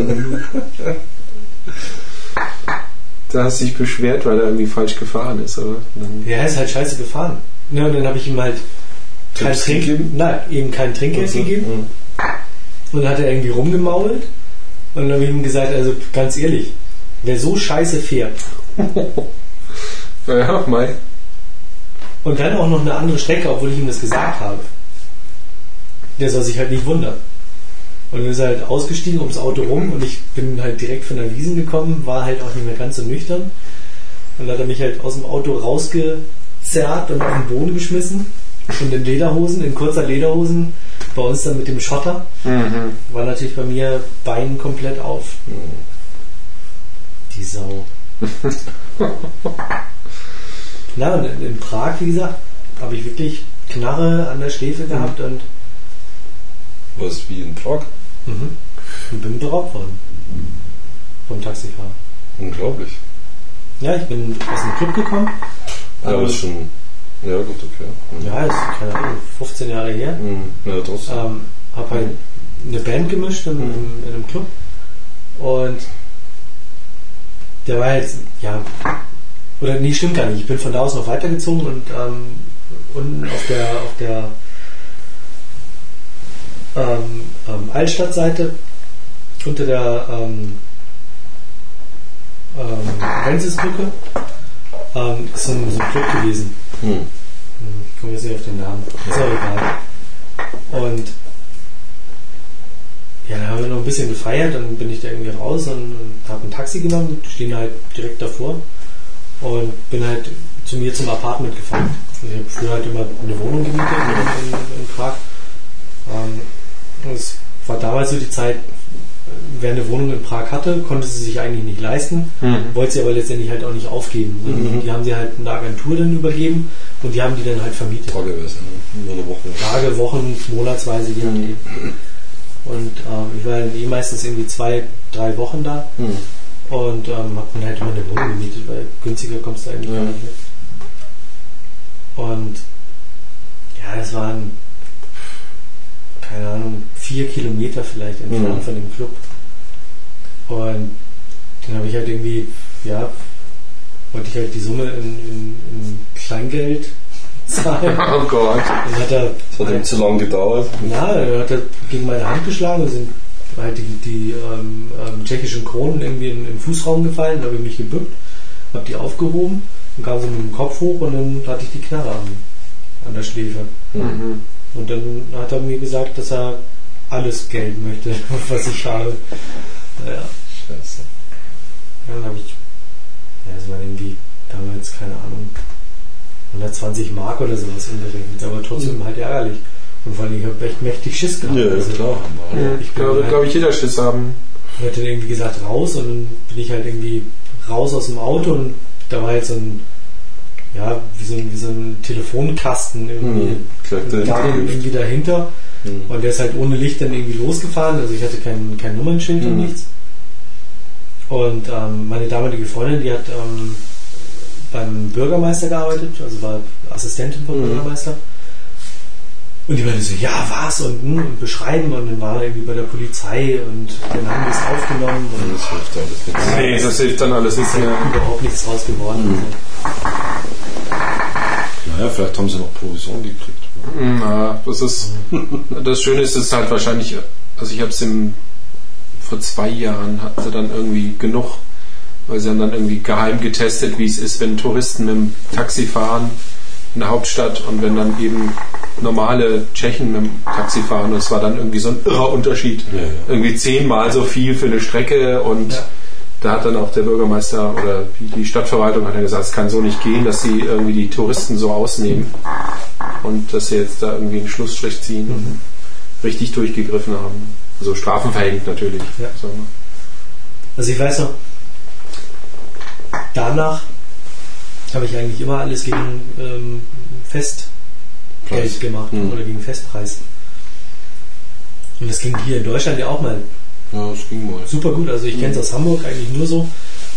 Da hast du dich beschwert, weil er irgendwie falsch gefahren ist, oder? Dann- Ja, er ist halt scheiße gefahren. Ne, und dann habe ich ihm halt kein Trink gegeben? nein, eben kein Trinkgeld Also, gegeben. ja. Und dann hat er irgendwie rumgemault. Und dann habe ich ihm gesagt, also ganz ehrlich, wer so scheiße fährt Ja, Mai. und dann auch noch eine andere Strecke, obwohl ich ihm das gesagt habe. Der soll sich halt nicht wundern. Und dann ist er halt ausgestiegen ums Auto rum und ich bin halt direkt von der Wiesen gekommen, war halt auch nicht mehr ganz so nüchtern. Und dann hat er mich halt aus dem Auto rausgezerrt und auf den Boden geschmissen. Und in Lederhosen, in kurzer Lederhosen, bei uns dann mit dem Schotter, Mhm. war natürlich bei mir Bein komplett auf. Die Sau. Na, und in, Prag, wie gesagt, habe ich wirklich Knarre an der Schläfe gehabt und, Was wie in Prag? mhm. und bin beraubt worden. Vom Taxifahrer. Unglaublich. Ja, ich bin aus dem Club gekommen. Ja, das ist schon. Ja, gut, okay. Mhm. Ja, ist, keine Ahnung, 15 Jahre her. Mhm. Ja, trotzdem. Ähm, hab halt eine Band gemischt im, im, in einem Club. Und der war jetzt, ja, oder nee, stimmt gar nicht. Ich bin von da aus noch weitergezogen und ähm, unten auf der, auf der ähm, ähm, Altstadtseite unter der ähm, ähm, Renzisbrücke ähm, ist so ein, so ein Club gewesen. Hm, Ich komme jetzt nicht auf den Namen. Ist auch egal. Und ja, dann haben wir noch ein bisschen gefeiert, dann bin ich da irgendwie raus und, und habe ein Taxi genommen, stehen halt direkt davor und bin halt zu mir zum Apartment gefahren. Ich habe früher halt immer eine Wohnung gemietet in, in, in Prag. Ähm, es war damals so die Zeit, wer eine Wohnung in Prag hatte, konnte sie sich eigentlich nicht leisten, Mhm. wollte sie aber letztendlich halt auch nicht aufgeben. Mhm. Die haben sie halt einer Agentur dann übergeben und die haben die dann halt vermietet. Tageweise, ne? Oder Woche. Tage, Wochen, monatsweise, je nachdem. Und ähm, ich war dann eh meistens irgendwie zwei, drei Wochen da Mhm. und ähm, hab dann halt immer eine Wohnung gemietet, weil günstiger kommst du eigentlich Ja. gar nicht mit. Und ja, das waren, keine Ahnung, vier Kilometer vielleicht entfernt Mhm. von dem Club. Und dann habe ich halt irgendwie, ja, wollte ich halt die Summe in, in, in Kleingeld zahlen. Oh Gott. Dann hat er Das hat ihm zu lange gedauert. na, er hat er gegen meine Hand geschlagen, da sind halt die, die ähm, ähm, tschechischen Kronen irgendwie in, im Fußraum gefallen, da habe ich mich gebückt, habe die aufgehoben und kam so mit dem Kopf hoch und dann hatte ich die Knarre an, an der Schläfe. Mhm. Und dann hat er mir gesagt, dass er alles Geld möchte, was ich habe. Ja, Scheiße. dann habe ich, ja, das waren irgendwie damals, keine Ahnung, 120 Mark oder sowas umgerechnet, aber trotzdem halt ärgerlich. Und vor allem, ich habe echt mächtig Schiss gehabt. Ja, Also, klar. Aber, Ja, Ich wird, halt- glaube ich, jeder Schiss haben. Ich hatte irgendwie gesagt raus und dann bin ich halt irgendwie raus aus dem Auto und da war halt so ein, ja, wie so ein, wie so ein Telefonkasten irgendwie, Mhm. Da dann irgendwie dahinter Mhm. und der ist halt ohne Licht dann irgendwie losgefahren, also ich hatte kein, kein Nummernschild und Mhm. nichts. Und ähm, meine damalige Freundin, die hat ähm, beim Bürgermeister gearbeitet, also war Assistentin vom Mhm. Bürgermeister. Und die meinte so, ja, was? Und, hm, und beschreiben und dann war er irgendwie bei der Polizei und dann haben die es aufgenommen und Das hilft alles nichts. Nee, das hilft dann alles nicht ist ja mehr. überhaupt nichts draus geworden. Mhm. Naja, vielleicht haben sie noch Provision gekriegt. Na, das ist das Schöne ist, es ist halt wahrscheinlich, also ich habe es im vor zwei Jahren hatten sie dann irgendwie genug, weil sie haben dann irgendwie geheim getestet, wie es ist, wenn Touristen mit dem Taxi fahren in der Hauptstadt und wenn dann eben normale Tschechen mit dem Taxi fahren. Und es war dann irgendwie so ein irrer Unterschied. Ja, ja. Irgendwie zehnmal so viel für eine Strecke und Ja. Da hat dann auch der Bürgermeister oder die Stadtverwaltung hat dann gesagt, es kann so nicht gehen, dass sie irgendwie die Touristen so ausnehmen und dass sie jetzt da irgendwie einen Schlussstrich ziehen und richtig durchgegriffen haben. Also Strafen verhängt natürlich. Ja. So. Also ich weiß noch, danach habe ich eigentlich immer alles gegen ähm, Festgeld gemacht Mhm. oder gegen Festpreis. Und das ging hier in Deutschland ja auch mal Ja, das ging mal. super gut. Also ich kenne es aus Hamburg eigentlich nur so,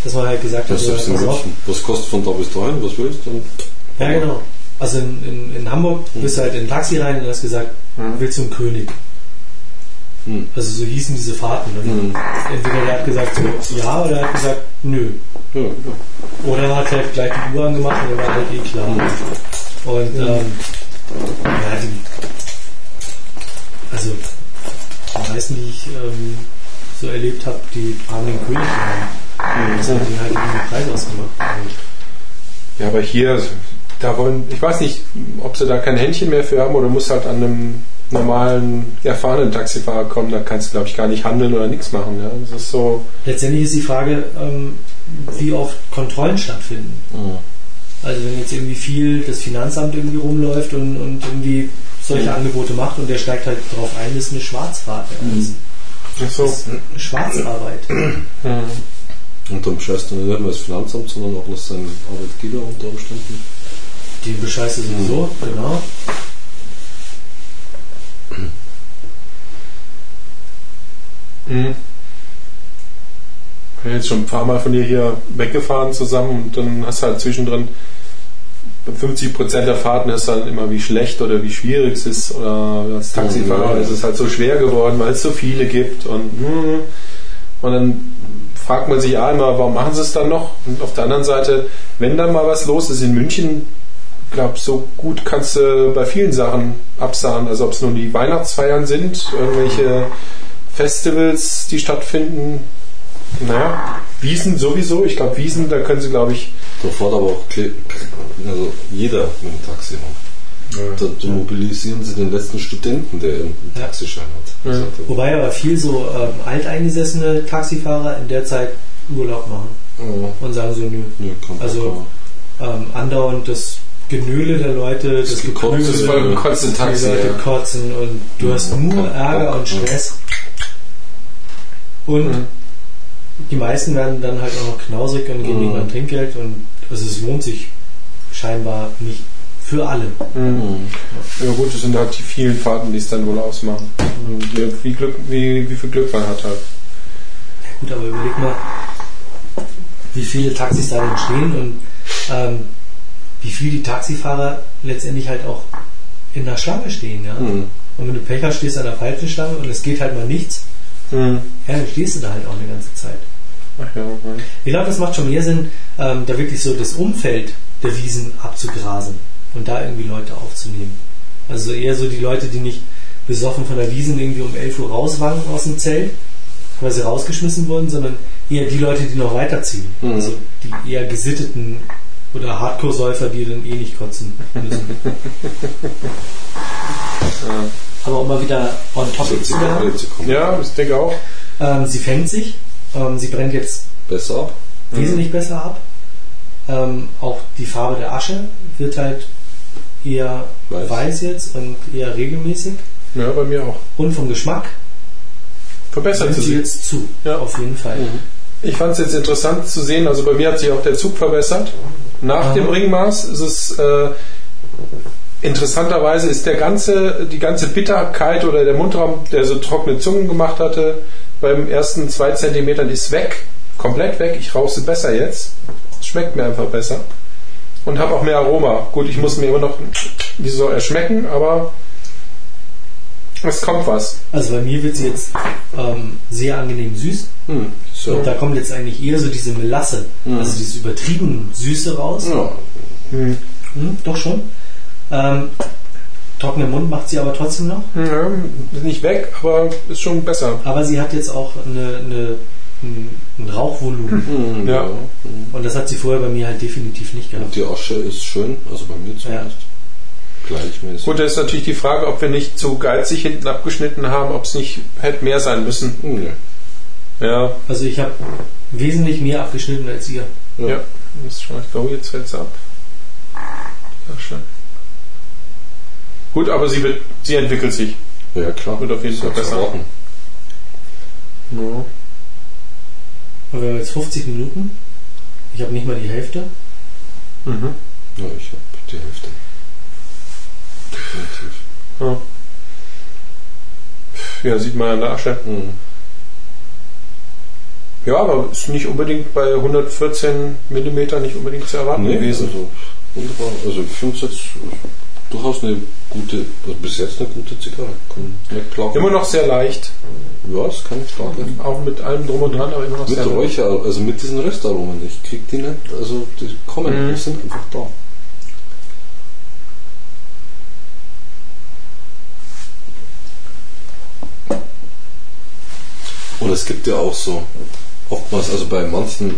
dass man halt gesagt hat, Das so, ist in pass auf. Was kostet von da bis dahin? Was willst du? Ja, genau. Also in, in, in Hamburg bist du halt in ein Taxi rein und hast gesagt, Mhm. willst du einen König? Hm. Also so hießen diese Fahrten. Und Mhm. Entweder der hat gesagt so, ja oder er hat gesagt, nö. Ja, ja. Oder er hat halt gleich die Uhr angemacht und dann war halt eh klar. Und ähm, ja, die, also die meisten, die ich ähm, so erlebt habe, die haben den König genommen. Das hat denen halt irgendwie den Preis ausgemacht. Ja, aber hier, da wollen, ich weiß nicht, ob sie da kein Händchen mehr für haben oder muss halt an einem normalen, erfahrenen Taxifahrer kommen, da kannst du, glaube ich, gar nicht handeln oder nichts machen. Ja? Das ist so. Letztendlich ist die Frage, ähm, wie oft Kontrollen stattfinden. Mhm. Also wenn jetzt irgendwie viel das Finanzamt irgendwie rumläuft und, und irgendwie solche Mhm. Angebote macht und der steigt halt drauf ein, ist eine Schwarzfahrt. Ja. Ist Ach so. eine Schwarzarbeit. Mhm. Und dann bescheißt du nicht nur das Finanzamt, sondern auch noch seinen Arbeitgeber unter Umständen. Den bescheißt du sowieso, genau. Mhm. Ich bin jetzt schon ein paar Mal von dir hier weggefahren zusammen und dann hast du halt zwischendrin bei 50% der Fahrten ist dann immer wie schlecht oder wie schwierig es ist oder als Taxifahrer ist es halt so schwer geworden, weil es so viele gibt und hm. und dann fragt man sich immer, warum machen sie es dann noch? Und auf der anderen Seite, wenn dann mal was los ist in München, glaube so gut kannst du bei vielen Sachen absahen, also ob es nun die Weihnachtsfeiern sind, irgendwelche Festivals, die stattfinden. Naja, Wiesen sowieso. Ich glaube, Wiesen, da können sie, glaube ich, Da fährt aber auch kle- also jeder mit dem Taxi rum. Da, da mobilisieren sie den letzten Studenten, der einen Ja. Taxischein hat. Ja. Wobei aber viel so ähm, alteingesessene Taxifahrer in der Zeit Urlaub machen Ja. und sagen so, nö. Ja, kann Also ähm, andauernd das Genöle der Leute, das, Das Gekotze, das ist voll gekotzt die Taxi. Leute Ja. kotzen und du hast nur Ärger und Stress. Und. Die meisten werden dann halt auch noch knausrig und geben Mhm. irgendwann Trinkgeld und also es lohnt sich scheinbar nicht für alle. Mhm. Ja gut, das sind halt die vielen Fahrten, die es dann wohl ausmachen. Und Wie, Glück, wie, wie viel Glück man hat halt. Gut, aber überleg mal, wie viele Taxis da denn stehen und ähm, wie viel die Taxifahrer letztendlich halt auch in der Schlange stehen. Ja? Mhm. Und wenn du Pech hast, stehst du an der falschen Schlange und es geht halt mal nichts, Mhm. ja, dann stehst du da halt auch eine ganze Zeit. Ja, ja. Ich glaube, das macht schon mehr Sinn, ähm, da wirklich so das Umfeld der Wiesen abzugrasen und da irgendwie Leute aufzunehmen. Also eher so die Leute, die nicht besoffen von der Wiesen irgendwie um 11 Uhr rauswanken aus dem Zelt, weil sie rausgeschmissen wurden, sondern eher die Leute, die noch weiterziehen. Mhm. Also die eher gesitteten oder Hardcore-Säufer, die dann eh nicht kotzen müssen. Aber um mal wieder on topic zu werden, Zigarette zu kommen. ja, ich denke auch. ähm, sie fängt sich, ähm, sie brennt jetzt Besser ab. wesentlich besser ab. Ähm, auch die Farbe der Asche wird halt eher weiß, Weiß. jetzt und eher regelmäßig. Ja, bei mir auch. Und vom Geschmack Verbessert sie jetzt zu. Ja. Auf jeden Fall. Ich fand es jetzt interessant zu sehen, also bei mir hat sich auch der Zug verbessert. Nach Aha. dem Ringmaß ist es äh, interessanterweise ist der ganze, die ganze Bitterkeit oder der Mundraum, der so trockene Zungen gemacht hatte, beim ersten zwei Zentimetern ist weg. Komplett weg. Ich rauche sie besser jetzt. Es schmeckt mir einfach besser. Und habe auch mehr Aroma. Gut, ich muss mir immer noch die so erschmecken, aber es kommt was. Also bei mir wird sie jetzt ähm, sehr angenehm süß. Hm. So. Und da kommt jetzt eigentlich eher so diese Melasse, Mhm. also diese übertrieben Süße raus. Ja. Hm, doch schon. Ähm, trockenen Mund macht sie aber trotzdem noch. Ja, ist nicht weg, aber ist schon besser. Aber sie hat jetzt auch eine, eine, ein, Rauchvolumen. Hm, Ja. ja. Hm. Und das hat sie vorher bei mir halt definitiv nicht gehabt. Und die Asche ist schön, also bei mir zumindest. Gleichmäßig. Gut, da ist natürlich die Frage, ob wir nicht zu geizig hinten abgeschnitten haben, ob es nicht hätte mehr sein müssen. Hm, nee. Ja, Also ich habe wesentlich mehr abgeschnitten als ihr. Ja. ja. Das ich glaube, jetzt fällt es ab. Ja, schön. Gut, aber sie wird, sie entwickelt sich. ja, klar. Wird auf jeden Fall besser. Ja. Und wir haben jetzt 50 Minuten. Ich habe nicht mal die Hälfte. Mhm. Ja, ich habe die Hälfte. Definitiv. Ja. ja, sieht man an der Asche. Hm. Ja, aber ist nicht unbedingt bei 114 mm nicht unbedingt zu erwarten Nee, gewesen. also wunderbar. Also ich finde es jetzt durchaus eine gute, bis jetzt eine gute Zigarre. Klagen. Immer noch sehr leicht. Ja, kann ich klagen. Auch mit allem drum und dran, aber immer noch Mit sehr leicht. Räucher, also mit diesen Restaromen. Ich krieg die nicht, also die kommen, Mhm. die sind einfach da. Und es gibt ja auch so oftmals, also bei manchen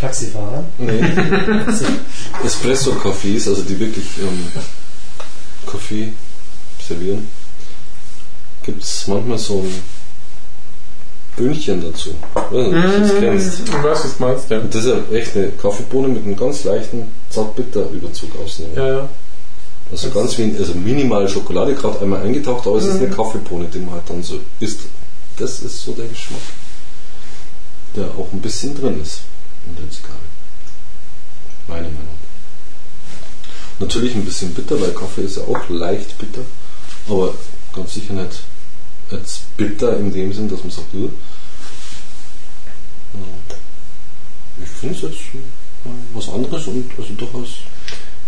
Taxifahrer. nee, Espresso-Cafés, also die wirklich ähm, Kaffee servieren, gibt es manchmal so ein Böhnchen dazu. Ich weiß nicht, ob du das kennst. Ich weiß, was du meinst, ja. Und das ist ja echt eine Kaffeebohne mit einem ganz leichten Zartbitter-Überzug ausnehmen. Ja, ja. Also ganz wenig, also minimal Schokolade, gerade einmal eingetaucht, aber es ist eine Kaffeebohne, die man halt dann so isst. Das ist so der Geschmack, der auch ein bisschen drin ist Zigarre. Meine Meinung. Natürlich ein bisschen bitter, weil Kaffee ist ja auch leicht bitter, aber ganz sicher nicht jetzt bitter in dem Sinn, dass man sagt. Ja. ich finde es jetzt was anderes und also durchaus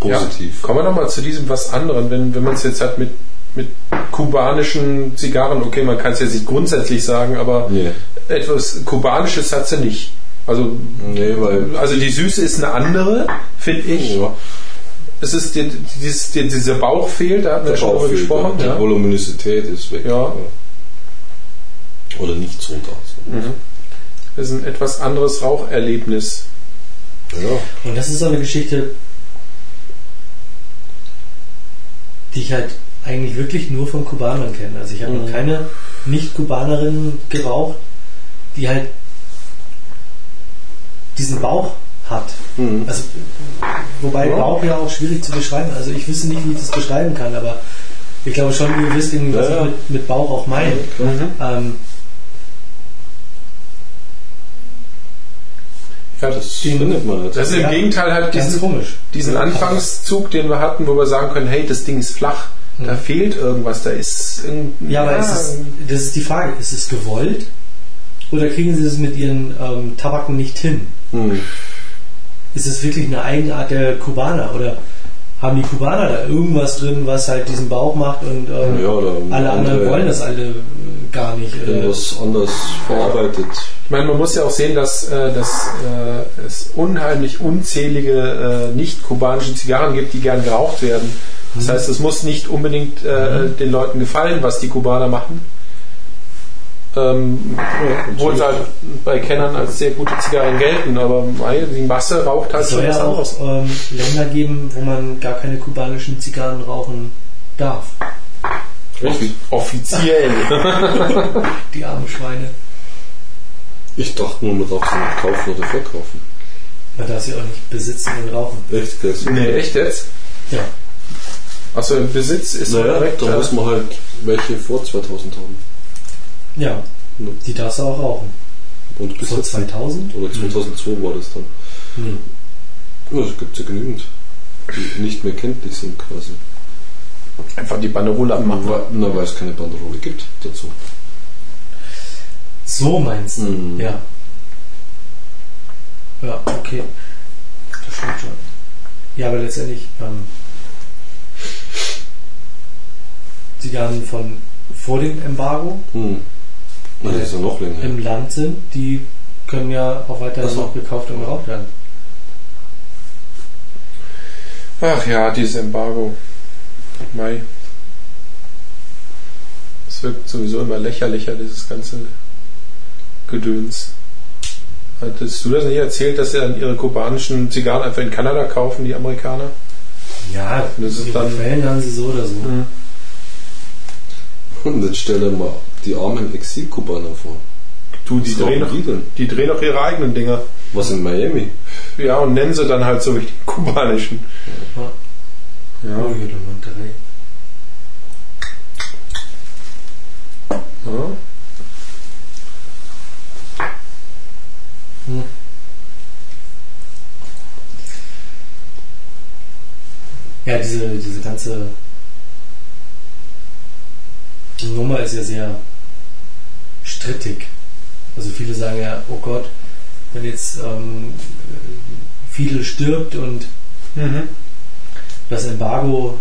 positiv. Ja. Kommen wir nochmal zu diesem was anderem, wenn, wenn man es jetzt hat mit, mit kubanischen Zigarren, okay, man kann es jetzt nicht grundsätzlich sagen, aber Nee. etwas Kubanisches hat sie nicht. Also, Nee, weil also die Süße ist eine andere, finde ich. ja, Es ist die, dieses, die, dieser Bauch fehlt, da hatten wir der schon Bauch drüber fehlt, gesprochen. ja. Die Voluminosität ist weg. Ja. Oder nicht so da. Mhm. Das ist ein etwas anderes Raucherlebnis. Ja. Und das ist so eine Geschichte, die ich halt eigentlich wirklich nur von Kubanern kenne. Also ich habe noch keine Nicht-Kubanerinnen geraucht, die halt diesen Bauch hat. Mhm. Also, wobei Ja. Bauch ja auch schwierig zu beschreiben. Also ich wüsste nicht, wie ich das beschreiben kann, aber ich glaube schon, ihr wisst was Ja, ja. ich mit, mit Bauch auch meine. Ähm, Ja, Das den- findet man nicht. das ist im Ja, Gegenteil halt diesen, komisch. diesen Anfangszug, den wir hatten, wo wir sagen können, hey, das Ding ist flach, da fehlt irgendwas, da ist irgend- Ja, aber ist es, das ist die Frage, ist es gewollt oder kriegen sie es mit ihren ähm, Tabaken nicht hin? Hm. Ist es wirklich eine Eigenart der Kubaner oder haben die Kubaner da irgendwas drin, was halt diesen Bauch macht und ähm, Ja, alle anderen andere- wollen das alle äh, gar nicht? Oder? Irgendwas anders verarbeitet. Ich meine, man muss ja auch sehen, dass, äh, dass äh, es unheimlich unzählige äh, nicht-kubanische Zigarren gibt, die gern geraucht werden. Das heißt, es muss nicht unbedingt äh, den Leuten gefallen, was die Kubaner machen. Ähm, obwohl sie halt bei Kennern als sehr gute Zigarren gelten, aber die Masse raucht halt Es schon soll was ja auch ähm, Länder geben, wo man gar keine kubanischen Zigarren rauchen darf. Offi offiziell. Die armen Schweine. Ich dachte nur, man darf sie nicht kaufen oder verkaufen. Man darf sie auch nicht besitzen und rauchen. Echt, gell? nee, echt jetzt? Ja. Achso, im Besitz ist Naja, korrekt. da ja. muss man halt welche vor 2000 haben. Ja. Die darfst du auch rauchen. Und bis Vor jetzt nicht. 2000? Oder 2002 war das dann. Nee. Ja, es gibt ja genügend, die nicht mehr kenntlich sind quasi. Einfach die Banderole abmachen. Weil, na, weil es keine Banderole gibt dazu. So meinst du? Mhm. Ja. Ja, okay. Das stimmt schon. Ja, aber letztendlich, ähm, Zigarren von vor dem Embargo Hm. Na, das ist ja noch länger. im Land sind, die können ja auch weiterhin Ach so. noch gekauft und geraucht werden. Ach ja, dieses Embargo. Mai. Es wirkt sowieso immer lächerlicher, dieses ganze Gedöns. Hattest du das nicht erzählt, dass sie dann ihre kubanischen Zigarren einfach in Kanada kaufen, die Amerikaner? Ja, Das ist dann- Quellen haben sie so oder so. Und jetzt stell dir mal die armen Exil-Kubaner vor. Du, die Was drehen, doch, die denn? die drehen doch ihre eigenen Dinger. Was in Miami? Ja, und nennen sie dann halt so wie die kubanischen. Ja. Oh, hier Monterey. Ja. Ja, diese, diese ganze Nummer ist ja sehr strittig. Also viele sagen ja, oh Gott, wenn jetzt ähm, Fidel stirbt und Mhm. das Embargo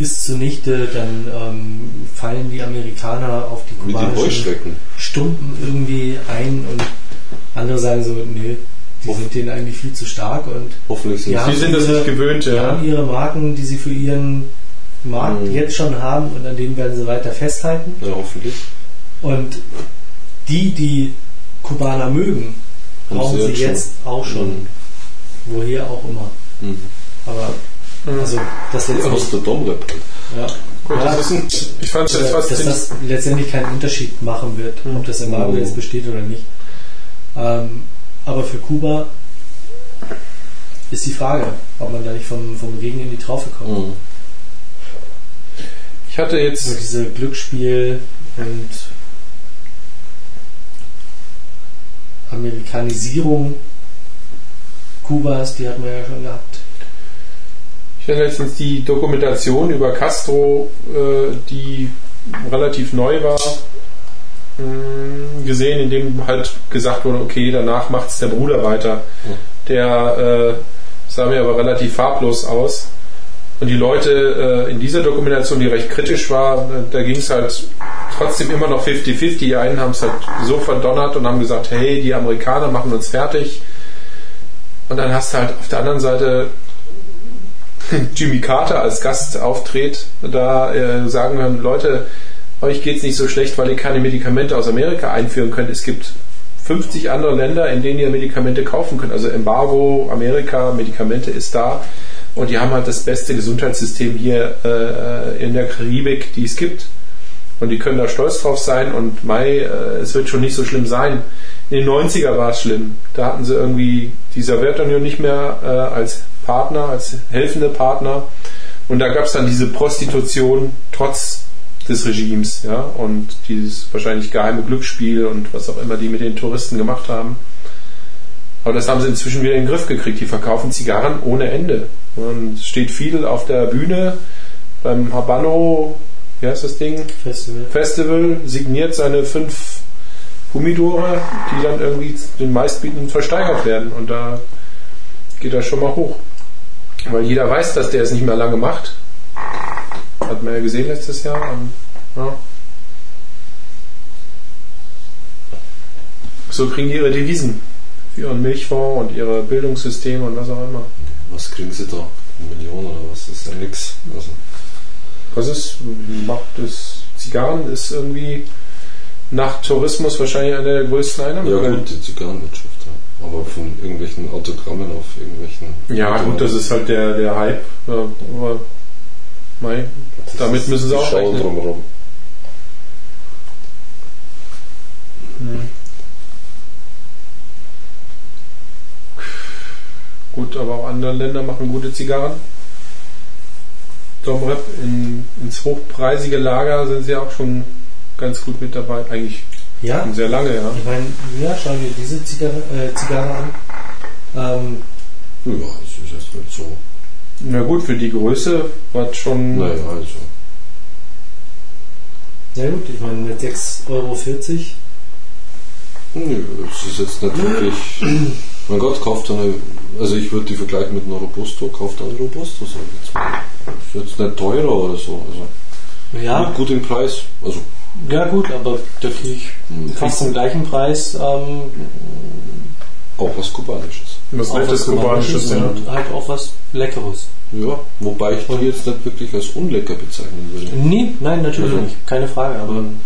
ist zunichte, dann ähm, fallen die Amerikaner auf die die kubanischen. Stumpen irgendwie ein und andere sagen so, nee, die sind denen eigentlich viel zu stark und Hoffentlich sind. Die sind das nicht gewöhnt, die ja. haben ihre Marken, die sie für ihren Markt Mhm. jetzt schon haben und an denen werden sie weiter festhalten. Ja, hoffentlich. Und die, die Kubaner mögen, Haben brauchen sie jetzt jetzt, schon. auch schon. Mhm. Woher auch immer. Mhm. Aber also das Ja, letztendlich aus der Domrep. Ja. Gut, Ja. das ist ein, ich fand es jetzt dass, fast dass das letztendlich keinen Unterschied machen wird, Hm. ob das Embargo jetzt besteht oder nicht. Ähm, aber für Kuba ist die Frage, ob man da nicht vom, vom Regen in die Traufe kommt. Ich hatte jetzt, diese Glücksspiel und Amerikanisierung Kubas, die hatten wir ja schon gehabt. ich hatte letztens die Dokumentation über Castro, äh, die relativ neu war, mh, gesehen, in dem halt gesagt wurde, okay, danach macht es der Bruder weiter. Der äh, sah mir aber relativ farblos aus. Und die Leute äh, in dieser Dokumentation, die recht kritisch war, da ging es halt trotzdem immer noch 50-50. Die einen haben es halt so verdonnert und haben gesagt, hey, die Amerikaner machen uns fertig. Und dann hast du halt auf der anderen Seite Jimmy Carter als Gast auftritt, da äh, sagen wir, Leute, euch geht's nicht so schlecht, weil ihr keine Medikamente aus Amerika einführen könnt. Es gibt 50 andere Länder, in denen ihr Medikamente kaufen könnt. Also Embargo, Amerika, Medikamente ist da. Und die haben halt das beste Gesundheitssystem hier äh, in der Karibik, die es gibt. Und die können da stolz drauf sein. Und Mai, äh, es wird schon nicht so schlimm sein. In den 90er war es schlimm. Da hatten sie irgendwie die Sowjetunion nicht mehr äh, als Partner, als helfende Partner. Und da gab es dann diese Prostitution trotz des Regimes, ja, und dieses wahrscheinlich geheime Glücksspiel und was auch immer die mit den Touristen gemacht haben. Aber das haben sie inzwischen wieder in den Griff gekriegt. Die verkaufen Zigarren ohne Ende. Und es steht viel auf der Bühne beim Habano, wie heißt das Ding? Festival. Festival, signiert seine fünf Humidore, die dann irgendwie den meistbietenden versteigert werden. Und da geht er schon mal hoch. Weil jeder weiß, dass der es nicht mehr lange macht. Hat man ja gesehen letztes Jahr. Und, ja. So kriegen die ihre Devisen. Ihren Milchfonds und ihre Bildungssysteme und was auch immer. Was kriegen sie da? Eine Million oder was? Das ist ja nix. Also, Was ist, macht das, Zigarren ist irgendwie nach Tourismus wahrscheinlich eine der größten ja Einnahmequellen. gut, die Zigarrenwirtschaft, ja. Aber von irgendwelchen Autogrammen auf irgendwelchen. Ja, gut, das ist halt der, der Hype. Ja, aber, mei, Das damit müssen sie auch rechnen. drumherum. Gut, aber auch andere Länder machen gute Zigarren. Domrep in, ins hochpreisige Lager sind sie auch schon ganz gut mit dabei. Eigentlich Ja, schon sehr lange, ja. ich meine, ja, schau dir diese Zigarre, äh, Zigarre an. Ähm, Ja, das ist jetzt nicht so. Na gut, für die Größe war es schon. Naja, also. ja gut, ich meine, mit 6,40 Euro. Nö, es ist jetzt nicht wirklich. mein Gott, kauft eine. Also ich würde die vergleichen mit einer Robusto, kauft eine Robusto, sag ich jetzt mal. Ist jetzt nicht teurer oder so. Also Ja, gut im Preis. Also ja gut, aber da kriege ich fast zum gleichen Preis ähm, auch was Kubanisches. Was auch nettes Kubanisches, ja. und halt auch was Leckeres. Ja, wobei ich die jetzt nicht wirklich als unlecker bezeichnen würde. Nee, nein, natürlich Also- nicht, keine Frage, aber, hm.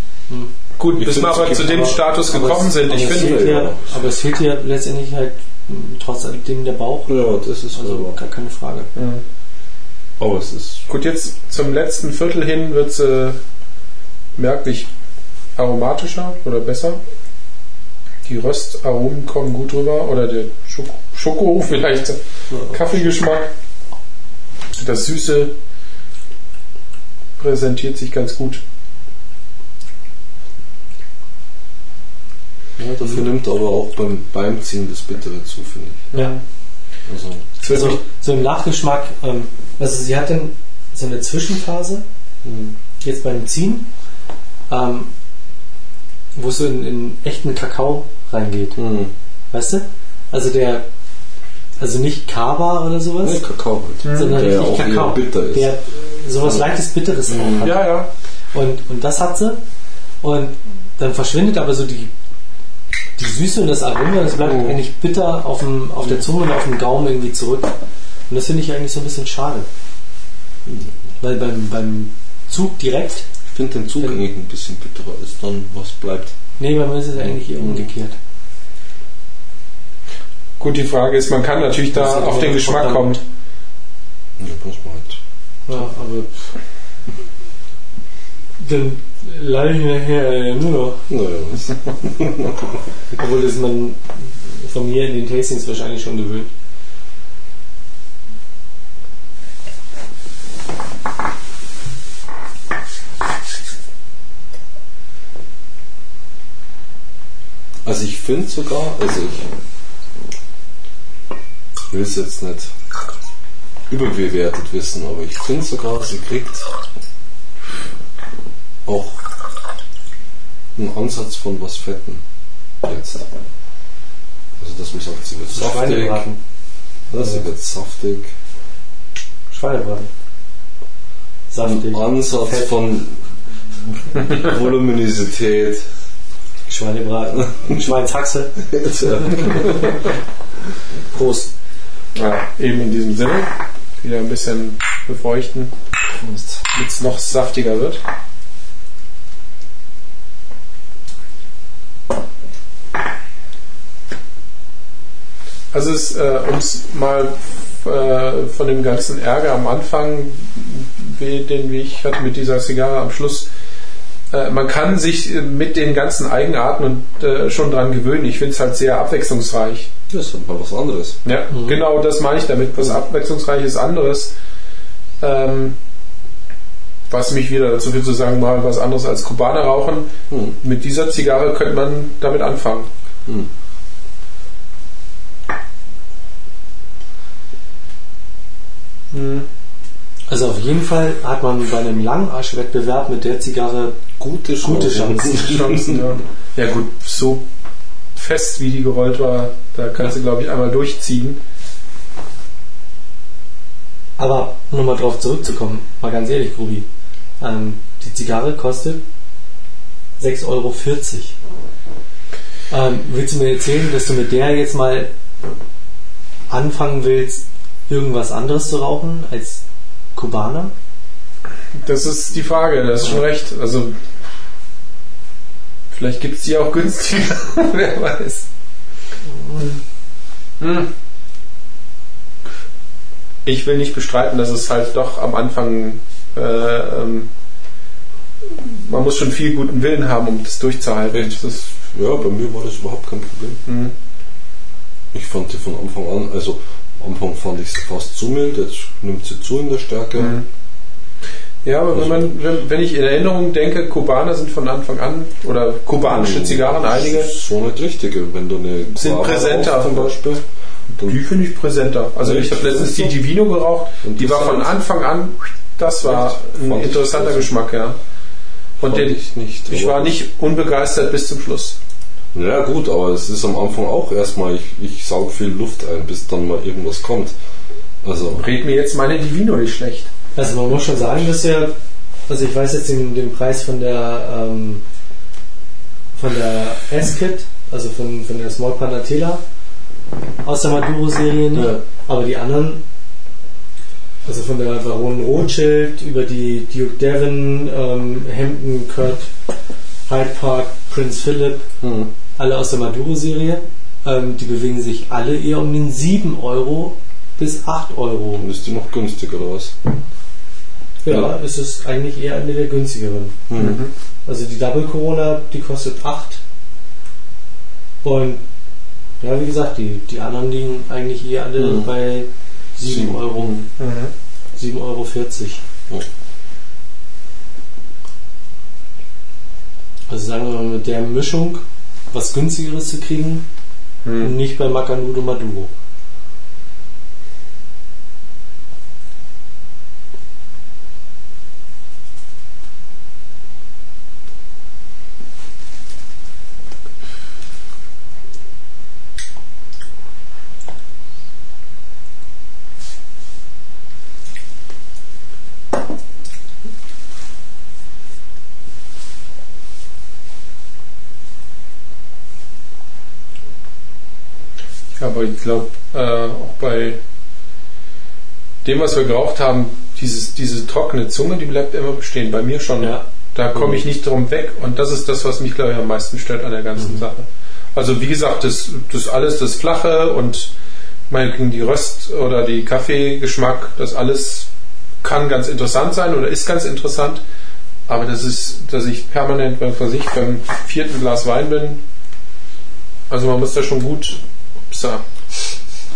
Gut, Ich bis wir aber zu dem aber- Status aber gekommen es- sind, aber ich finde, ja. aber es fehlt ja letztendlich halt hm, trotzdem der Bauch. Ja, das ist Also also, gar keine Frage. Aber es ist. Gut, jetzt zum letzten Viertel hin wird es äh, merklich aromatischer oder besser. Die Röstaromen kommen gut rüber oder der Schoko, Schoko vielleicht Kaffeegeschmack. Das Süße präsentiert sich ganz gut. Ja, dafür nimmt aber auch beim Beimziehen das Bittere zu, finde ich. Ja. Also, Also so im Nachgeschmack, ähm, also sie hat dann so eine Zwischenphase, hm. jetzt beim Ziehen, ähm, wo es so in, in echten Kakao reingeht. Hm. Weißt du? Also der, also nicht Kaba oder sowas, Nee, Kakao halt. sondern Der richtig Kakao. bitter ist. Der sowas leichtes Bitteres Mhm. auch hat. ja, ja. Und, und das hat sie. Und dann verschwindet aber so die, die Süße und das Aroma, das bleibt Oh. eigentlich bitter auf, dem, auf der Zunge und auf dem Gaumen irgendwie zurück. Und das finde ich eigentlich so ein bisschen schade. Weil beim, beim Zug direkt, Ich finde den zugängig ein bisschen bitterer, als dann was bleibt. nee, bei mir ist es eigentlich eher umgekehrt. Gut, die Frage ist, man kann natürlich da ist auf den Geschmack kommen. Ja, muss man halt. Ja, aber Dann lade ich nachher äh, nur noch. Naja, Obwohl das man von mir in den Tastings wahrscheinlich schon gewöhnt. Also ich finde sogar, also ich will es jetzt nicht überbewertet wissen, aber ich finde sogar, sie kriegt auch einen Ansatz von was Fetten jetzt. Also dass man sagt, sie wird saftig, Schweinebraten. ja, sie wird saftig, Schweinebraten. Saftig. ein Ansatz Fett. von Voluminosität. Schweinebraten. Schweinshaxe. Prost. Ja, eben in diesem Sinne. Wieder ein bisschen befeuchten, damit es noch saftiger wird. Also es, äh, um es mal äh, von dem ganzen Ärger am Anfang, wie, den wie ich hatte mit dieser Zigarre am Schluss, äh, man kann sich mit den ganzen Eigenarten und äh, schon dran gewöhnen. Ich finde es halt sehr abwechslungsreich. Das ist halt mal was anderes. Ja, genau das meine ich damit. Was abwechslungsreiches anderes. Ähm, was mich wieder dazu will zu sagen, mal was anderes als Kubaner rauchen. Hm. Mit dieser Zigarre könnte man damit anfangen. Hm. Also auf jeden Fall hat man bei einem Langarsch-Wettbewerb mit der Zigarre Gute Chancen. gute Chancen. Chancen, ja. ja gut, so fest wie die gerollt war, da kannst du glaube ich einmal durchziehen. Aber um nochmal drauf zurückzukommen, mal ganz ehrlich, Grubi, ähm, die Zigarre kostet 6,40 Euro. Ähm, willst du mir erzählen, dass du mit der jetzt mal anfangen willst, irgendwas anderes zu rauchen als Kubaner? Das ist die Frage, da ist schon recht. Also vielleicht gibt es die auch günstiger, wer weiß. Hm. Ich will nicht bestreiten, dass es halt doch am Anfang äh, ähm, man muss schon viel guten Willen haben, um das durchzuhalten. Das, Ja, bei mir war das überhaupt kein Problem. hm. Ich fand die von Anfang an, also am Anfang fand ich sie fast zu mild, jetzt nimmt sie zu in der Stärke. Mhm. Ja, aber wenn, man, wenn, wenn ich in Erinnerung denke, Kubaner sind von Anfang an, oder kubanische Zigarren, einige, so nicht richtige. Wenn du eine Sind Guava präsenter. zum Beispiel, die finde ich präsenter. Also ich habe letztens die. Divino geraucht, die war von sind- Anfang an, das war ein interessanter also- Geschmack, ja. Und den, ich nicht. ich war nicht unbegeistert bis zum Schluss. Ja gut, aber es ist am Anfang auch erstmal, ich, ich saug viel Luft ein, bis dann mal irgendwas kommt. Also, Red mir jetzt meine Divino nicht schlecht. Also man muss schon sagen, dass ja, also ich weiß jetzt den, den Preis von der ähm, von der S-Kit, also von, von der Small Panatela aus der Maduro-Serie nicht, Ja. aber die anderen, also von der Baron Rothschild über die Duke Devon, ähm, Hampton, Kurt, Hyde Park, Prince Philip, hm. Alle aus der Maduro-Serie, ähm, die bewegen sich alle eher um den 7 Euro bis 8 Euro. dann ist die noch günstiger oder was? Ja, Ja. es ist eigentlich eher eine der günstigeren. Hm. Also die Double Corona, die kostet 8. Und ja, wie gesagt, die, die anderen liegen eigentlich eher alle Mhm. bei 7 Sieben. Euro. 7,40 Euro. Ja. Also sagen wir mal mit der Mischung was günstigeres zu kriegen, Hm. nicht bei Macanudo Maduro. Aber ich glaube, äh, auch bei dem, was wir geraucht haben, dieses, diese trockene Zunge, die bleibt immer bestehen. Bei mir schon. Ja. Da komme ich nicht drum weg. Und das ist das, was mich, glaube ich, am meisten stört an der ganzen Sache. Also, wie gesagt, das, das alles, das Flache und meinetwegen die Röst- oder die Kaffeegeschmack, das alles kann ganz interessant sein oder ist ganz interessant. Aber das ist, dass ich permanent, weiß ich, beim vierten Glas Wein bin. Also man muss da schon gut. Jetzt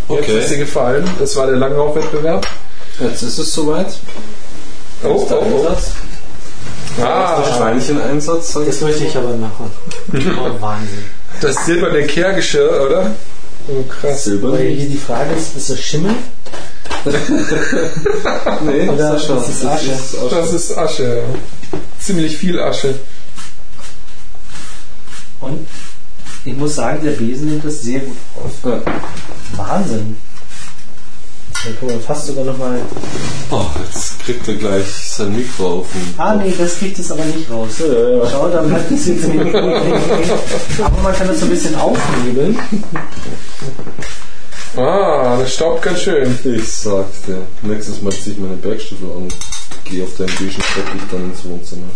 Okay. ist dir gefallen. Das war der Langlaufwettbewerb. Jetzt ist es soweit. Oh, Ist der oh, oh. Einsatz? Der Ah, Schweinchen-Einsatz. sag Das möchte ich aber machen. Oh, Wahnsinn. das silberne Kehrgeschirr, oder? Oh, krass. Silber. Weil hier die Frage ist, ist das Schimmel? Nee, Oder das ist Asche? ist Asche. Das ist Asche. ja. Ziemlich viel Asche. Und ich muss sagen, der Besen nimmt das sehr gut. Ja. Wahnsinn. Dann können wir fast sogar nochmal. Oh, jetzt kriegt er gleich sein Mikro auf Ah, nee, das kriegt es aber nicht raus. Ja, ja, ja. Schau, dann bleibt es jetzt nicht. Aber man kann das so ein bisschen aufhebeln. Ah, das staubt ganz schön. Ich sagte, nächstes Mal ziehe ich meine Bergstiefel an gehe auf den beigen Teppich dann ins Wohnzimmer.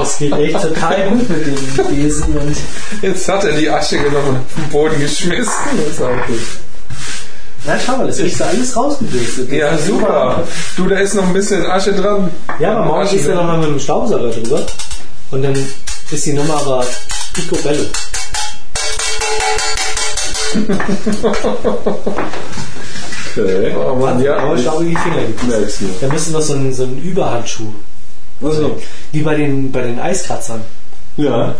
Das geht echt total gut mit dem Besen. Und Jetzt hat er die Asche genommen und auf den Boden geschmissen. Das ist auch gut. na, schau mal, das ist ja alles rausgebürstet. Ja, super. Du, da ist noch ein bisschen Asche dran. Ja, aber morgen du dran. nochmal mit dem Staubsauger drüber. Und dann ist die Nummer aber picobello. Okay. Oh Mann, ja. Aber staubige Finger gibt es. Merkst du. Da müssen noch so ein, so ein Überhandschuh. Also, Wie bei den, bei den Eiskratzern. ja.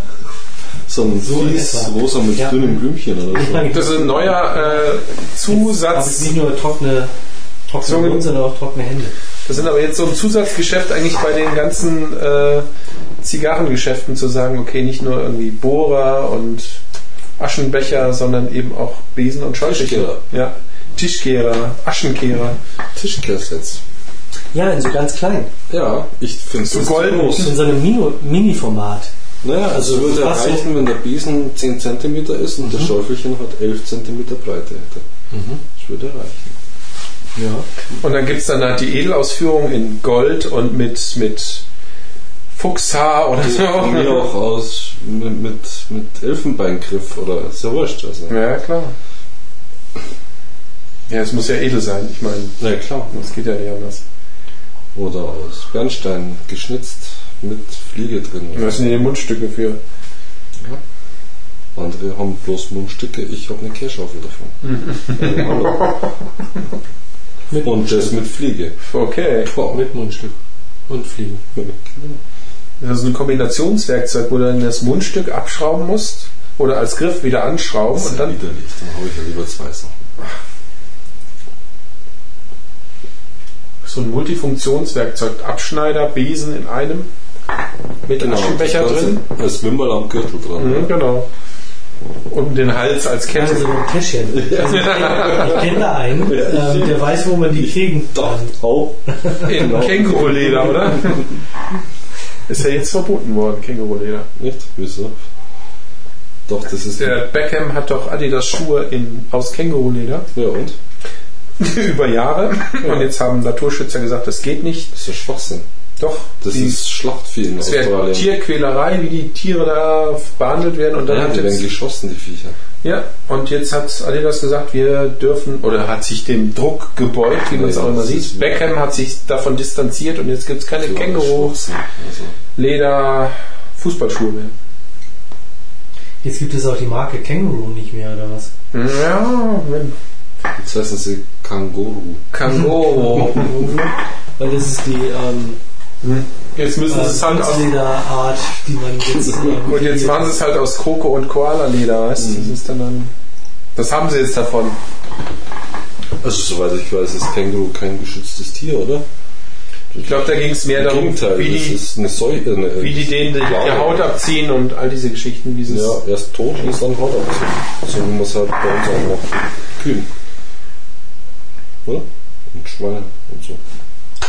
So ein So etwa. rosa mit Ja. grünem Blümchen oder so. Das ist ein neuer äh, Zusatz. ist nicht nur trockene, trockene. Mund, sondern auch trockene Hände. Das sind aber jetzt so ein Zusatzgeschäft eigentlich bei den ganzen äh, Zigarrengeschäften zu sagen, okay, nicht nur irgendwie Bohrer und Aschenbecher, sondern eben auch Besen und Scheußchen. Tischkehrer. Ja, Tischkehrer, Aschenkehrer. Tischkehrsets. Ja, in so ganz klein. Ja, ich finde es So golden. groß. In so einem Mini- Mini-Format. Naja, also Also würde was so- reichen, wenn der Besen 10 cm ist und das Schäufelchen hat 11 cm Breite hätte. Das würde reichen. Ja. Und dann gibt es dann halt die Edelausführung in Gold und mit, mit Fuchshaar oder mir so. auch aus mit, mit, mit Elfenbeingriff oder ist ja wurscht. Also. Ja, klar. Ja, es muss ja edel sein, ich meine, Na klar. das geht ja nicht anders. Oder aus Bernstein geschnitzt mit Fliege drin. Was sind die Mundstücke für? Andere haben bloß Mundstücke, ich habe eine Kehrschaufel davon. Ja. Mit Und das mit Fliege. Okay. Boah. Mit Mundstück. Und Fliegen. Das ist ein Kombinationswerkzeug, wo du dann das Mundstück abschrauben musst oder als Griff wieder anschrauben Das ist und ja dann. widerlich, dann habe ich ja lieber zwei Sachen. So ein Multifunktionswerkzeug, Abschneider, Besen in einem mit Aschenbecher das Ganze drin. Als Wimmerl am Gürtel dran. Mhm, genau. Und den Hals als Kette. so ein Täschchen. Also, ich kenne da einen, ähm, der weiß, wo man die kriegen Doch, kann. auch. In Känguruleder, oder? Ist ja jetzt verboten worden, Känguruleder. Nicht? Wieso? Doch, das ist. Der Beckham hat doch Adidas Schuhe in, aus Känguruleder ja, und? über Jahre. Und jetzt haben Naturschützer gesagt, das geht nicht. Das ist ja Schwachsinn. Doch, Das die, ist Schlachtvieh in das wäre. Tierquälerei, wie die Tiere da behandelt werden. Und dann ja, hat die werden geschossen, die Viecher. ja, und jetzt hat Adidas gesagt, wir dürfen, oder hat sich dem Druck gebeugt, wie man es auch immer sieht. Beckham hat sich davon distanziert und jetzt gibt es keine Klar, Känguru, Schwachsinn. Also, Leder, Fußballschuhe mehr. Jetzt gibt es auch die Marke Känguru nicht mehr, oder was? Ja, wenn. Jetzt heißen sie Känguru. Kangoro. Weil das ist die ähm, Jetzt müssen sie es äh, halt aus. Kunstlederart, die man jetzt. Und jetzt machen sie es halt aus Kroko und Koala-Leder, weißt du? Das ist dann, dann. Das haben sie jetzt davon. Also, soweit ich weiß, ist Känguru kein geschütztes Tier, oder? Ich glaube, da ging es mehr darum, Gegenteil, wie das die, ist eine Säure. Eine, wie die denen die, die. Haut abziehen und all diese Geschichten, wie sie es. Ja, erst tot und dann Haut abziehen. So es halt bei uns auch macht. Kühen. Oder? Und Schweine und so.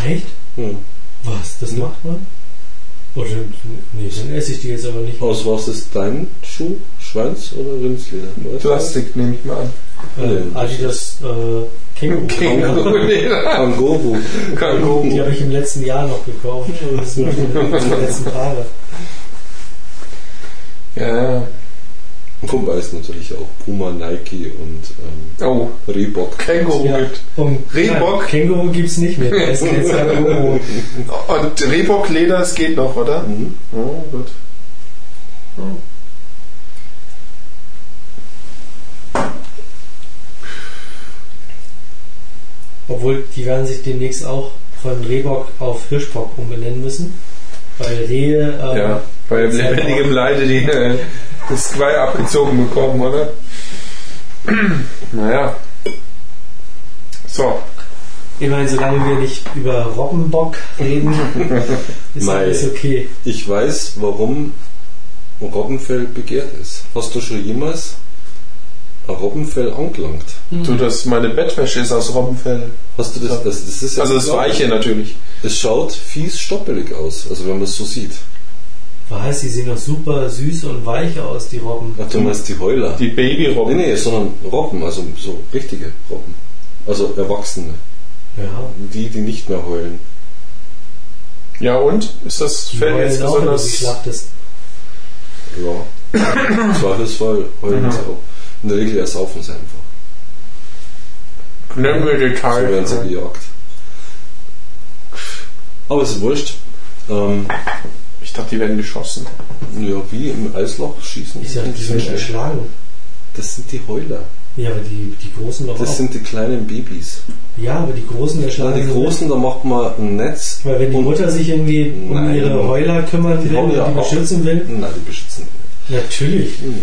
Echt? Ja. Was? Das macht man? Oder, nee, dann esse ich die jetzt aber nicht. Aus was ist dein Schuh? Schweins- oder Rindsleder? Weißt du? Plastik, nehme ich mal an. Äh. Adidas äh, Känguru. Känguru. Känguru. Die habe ich im letzten Jahr noch gekauft. Das sind die letzten Tage. Ja, ja. Wobei es natürlich auch Puma, Nike und ähm, Oh, Reebok. Känguru Ja, gibt. und Reebok? Känguru gibt's nicht mehr. Da ist jetzt Känguru. Und Reebok Leder, das geht noch, oder? Mhm. Oh, gut. Obwohl, die werden sich demnächst auch von Rehbock auf Hirschbock umbenennen müssen. Weil Rehe. Ähm, Ja, bei lebendigem auch- Leide die äh, das Geweih abgezogen bekommen, oder? naja. So. Ich meine, solange wir nicht über Robbenbock reden, ist Mei. alles okay. Ich weiß, warum Robbenfell begehrt ist. Hast du schon jemals Robbenfell angelangt? Du, das meine Bettwäsche ist aus Robbenfell. Hast du das? Das, das ist ja Also das Weiche natürlich. Es schaut fies stoppelig aus, also wenn man es so sieht. Was, die sehen doch super süß und weich aus, die Robben. Ach, du meinst die Heuler? Die nee, Babyrobben. nee, sondern Robben, also so richtige Robben. Also Erwachsene. Ja, Die, die nicht mehr heulen. Ja und? Ist das die Fell jetzt auch, wenn du sie besonders... schlachtest. Ja. Im Zweifelsfall heulen Mhm. sie auch. In der Regel ersaufen sie einfach. Nennen wir So werden sie gejagt. Aber es ist wurscht. Ähm, Ich dachte, die werden geschossen. ja, wie im Eisloch schießen. Ich dachte, die sind Fische. erschlagen. Das sind die Heuler. Ja, aber die, die Großen doch Das auch. sind die kleinen Babys. ja, aber die Großen Ja, erschlagen. die sind Großen, da macht man ein Netz. Weil wenn die Mutter sich irgendwie um Nein. ihre Heuler kümmern Die will ja die auch. beschützen will, Nein, die beschützen die natürlich. nicht.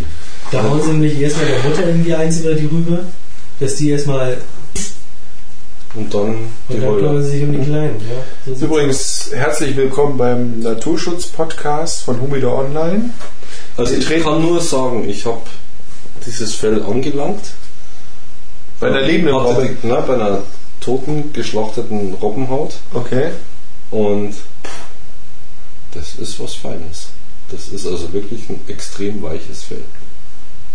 Da hauen sie nämlich erstmal der Mutter irgendwie eins über die Rübe, dass die erstmal Und dann und die dann kümmern sie sich um die Kleinen. Ja, so Übrigens, herzlich willkommen beim Naturschutz-Podcast von Humidor Online. Also ich kann nur sagen, ich habe dieses Fell angelangt. Bei der lebenden Robbe. Na, bei einer toten, geschlachteten Robbenhaut. Okay. Und das ist was Feines. Das ist also wirklich ein extrem weiches Fell.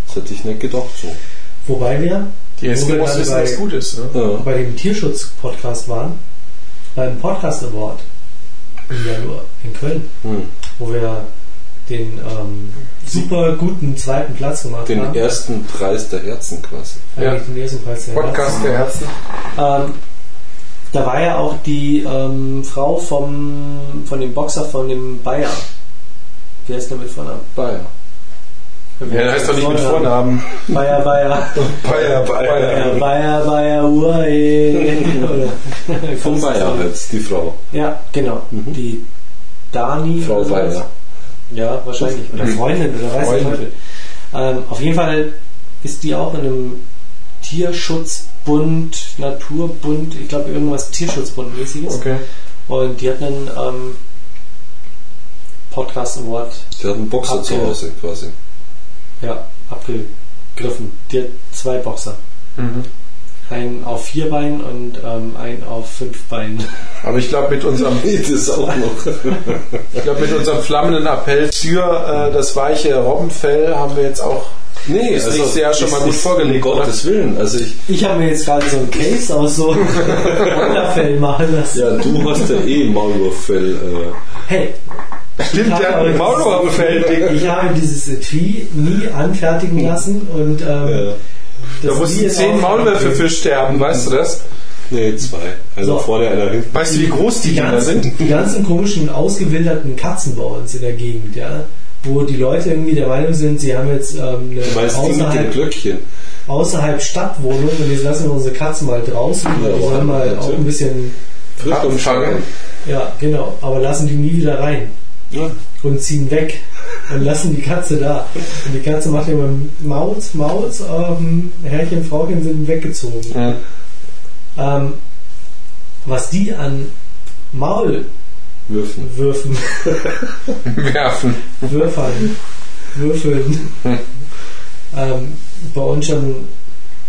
Das hätte ich nicht gedacht so. Wobei wir Die Wo wir Eskimos gerade wissen, bei- was gut ist. Ne? Ja. bei dem Tierschutz-Podcast waren, beim Podcast Award im Januar in Köln, Hm. wo wir den ähm, super guten zweiten Platz gemacht Den haben. ersten Preis der Herzen quasi. Eigentlich den ersten Preis der Podcast der Herzen. Ähm, da war ja auch die ähm, Frau vom, von dem Boxer von dem Bayer. Wer ist der mit Vornamen? Bayer. Ja, heißt doch nicht mit Vornamen. Bayer, Bayer. Bayer, Bayer, Bayer, Bayer, Uwe. Von Bayer jetzt, die Frau. Ja, genau. Mhm. Die Dani. Frau. Bayer. Ja, wahrscheinlich. Oder Mhm. Freundin oder weiß Freundin. Teufel. Ähm, auf jeden Fall ist die auch in einem Tierschutzbund, Naturbund, ich glaube irgendwas Tierschutzbundmäßiges. Okay. Und die hat einen ähm, Podcast Award Die hat einen Boxer zu Hause quasi. Ja, abgegriffen. Die hat zwei Boxer. Mhm. Einen auf vier Beinen und ähm, einen auf fünf Beinen. Aber ich glaube, mit unserem das auch noch. Ich glaube, mit unserem flammenden Appell für äh, das weiche Robbenfell haben wir jetzt auch. Nee, Das liegt ja schon mal gut ist- vorgelegt, Um Gottes Willen. Also ich, Ich habe mir jetzt gerade so ein Case aus so Wunderfell machen lassen. ja, du hast ja eh Maulwurffell. Äh, Hey, Stimmt, Ich der hat habe ein Maulwurffell. ich habe dieses Etui nie anfertigen lassen und ähm, äh, Da mussten zehn Maulwürfe für sterben, weißt du das? nee, zwei. Einer So. vorne, einer hinten. Weißt du, wie groß die die Dinger ganzen, sind? die ganzen komischen, ausgewilderten Katzen bei uns in der Gegend, ja, wo die Leute irgendwie der Meinung sind, sie haben jetzt ähm, eine Du meinst die mit dem außerhalb, Glöckchen? außerhalb Stadtwohnung und jetzt lassen wir unsere Katzen mal draußen, Ja, die sollen mal auch ein bisschen, Frisch umfangen. ja, genau, aber lassen die nie wieder rein Ja. und ziehen weg und lassen die Katze da. Und die Katze macht immer Mauz, Mauz, ähm, Herrchen, Frauchen sind weggezogen. Mhm. Ähm, was die an Maulwürfen, Würfen. Werfen. Würfern, Würfeln ähm, bei uns schon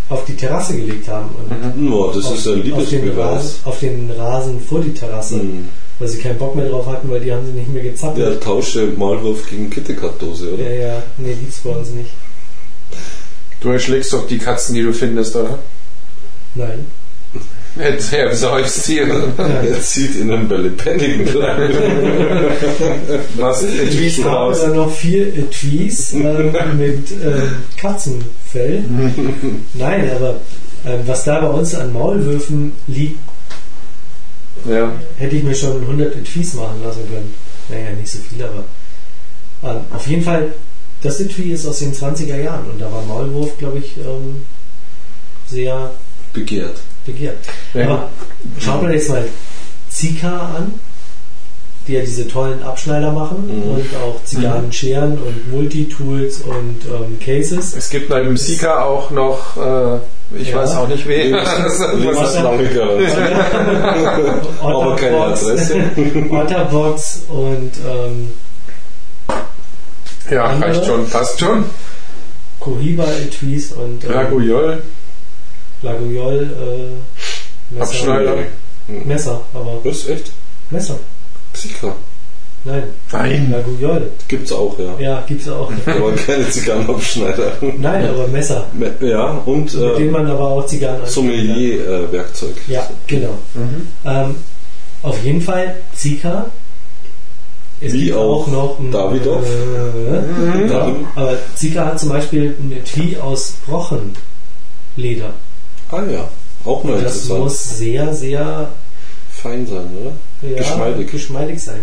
auf die Terrasse gelegt haben. Und No, das auf, ist ein auf, den Liebesbeweis. Rasen, auf den Rasen vor die Terrasse, Hm. Weil sie keinen Bock mehr drauf hatten, weil die haben sie nicht mehr Ja, gezappelt. tausche Maulwurf gegen KitKat-Dose, oder? Ja, ja, nee, gibt's bei uns nicht. Du erschlägst doch die Katzen, die du findest, oder? Nein. Er seufzt hier. Er zieht in einen lebendigen Kleid. Was Etwies Ich habe raus. dann noch vier Etuis ähm, mit äh, Katzenfell. Nein, aber ähm, was da bei uns an Maulwürfen liegt, Ja. hätte ich mir schon 100 Etuis machen lassen können. Naja, nicht so viel, aber ähm, auf jeden Fall, das Etui ist aus den 20er Jahren und da war Maulwurf, glaube ich, ähm, sehr Begehrt. begehrt. Ja. Aber schaut man jetzt mal Zika an, die ja diese tollen Abschneider machen Mhm. und auch Zigarrenscheren und Multitools und ähm, Cases. Es gibt neben Sika auch noch, äh, ich Ja. weiß auch nicht wen. Otterbox und ähm, ja, Andere? reicht schon, passt schon. Cohiba Etuis und ähm, Ragoyol, Lagoyol äh, Messer. Abschneider. Messer, aber Das ist echt? Messer. Psika. Nein, Nein. Lagoyol. Gibt's auch, ja. Ja, gibt's auch. Aber keine Zigarrenabschneider. Nein, aber Messer. Ja, und Mit denen äh, man aber auch Zigarren. Sommelier-Werkzeug. Ja, genau. Ähm, auf jeden Fall Zika. Es Wie gibt auch noch ein, Davidoff. Äh, Dann, aber Zika hat zum Beispiel ein Etui aus Rochenleder. ah ja, auch mal Das interessant. muss sehr, sehr Fein sein, oder? Ja, Geschmeidig. geschmeidig sein.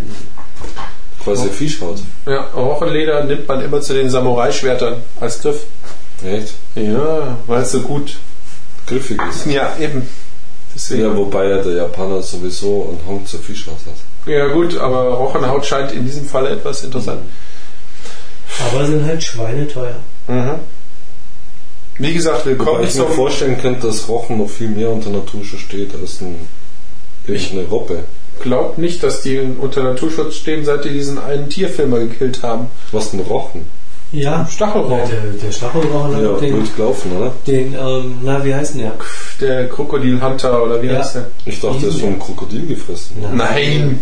Quasi Fischhaut. Ja, Rochenleder nimmt man immer zu den Samurai-Schwertern als Griff. Echt? Ja, weil es so gut. Griffig ist. Ja, eben. Deswegen. Ja, wobei ja der Japaner sowieso einen Hang zur Fischhaut hat. Ja gut, aber Rochenhaut scheint in diesem Fall etwas interessant. Aber sind halt schweineteuer. Mhm. Wie gesagt, willkommen Wobei ich mir vorstellen könnte, dass Rochen noch viel mehr unter Naturschutz steht als ein, Ich- eine Robbe. Glaubt nicht, dass die unter Naturschutz stehen, seit die diesen einen Tierfilmer gekillt haben. Was ein Rochen? Ja, Stachelrochen. Ja, der, der Stachelrochen hat Ja, den, blöd gelaufen, oder? den ähm, na, wie heißt denn der? Der Krokodilhunter oder wie Ja. heißt der? Ich dachte, der ist vom Krokodil gefressen. Ja. Nein.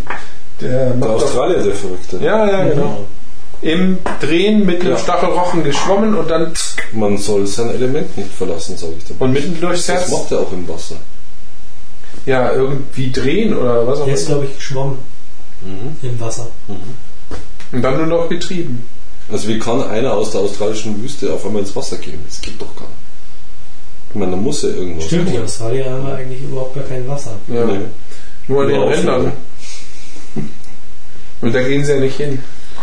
Der Der Australier, der Verrückte. ja, ja, genau. Im Drehen mit einem Ja. Stachelrochen geschwommen und dann Man soll sein Element nicht verlassen, sage ich dir. und mitten durchs Das Herz. macht er auch im Wasser. Ja, irgendwie drehen oder was auch Der ist, immer. glaube ich, geschwommen Mhm. im Wasser. Und dann nur noch getrieben. Also wie kann einer aus der australischen Wüste auf einmal ins Wasser gehen? Das geht doch gar nicht. Ich meine, da muss er irgendwas Stimmt, die machen. Australier haben ja eigentlich überhaupt gar kein Wasser. Ja. Nee. Nur an den Rändern. Und da gehen sie ja nicht hin.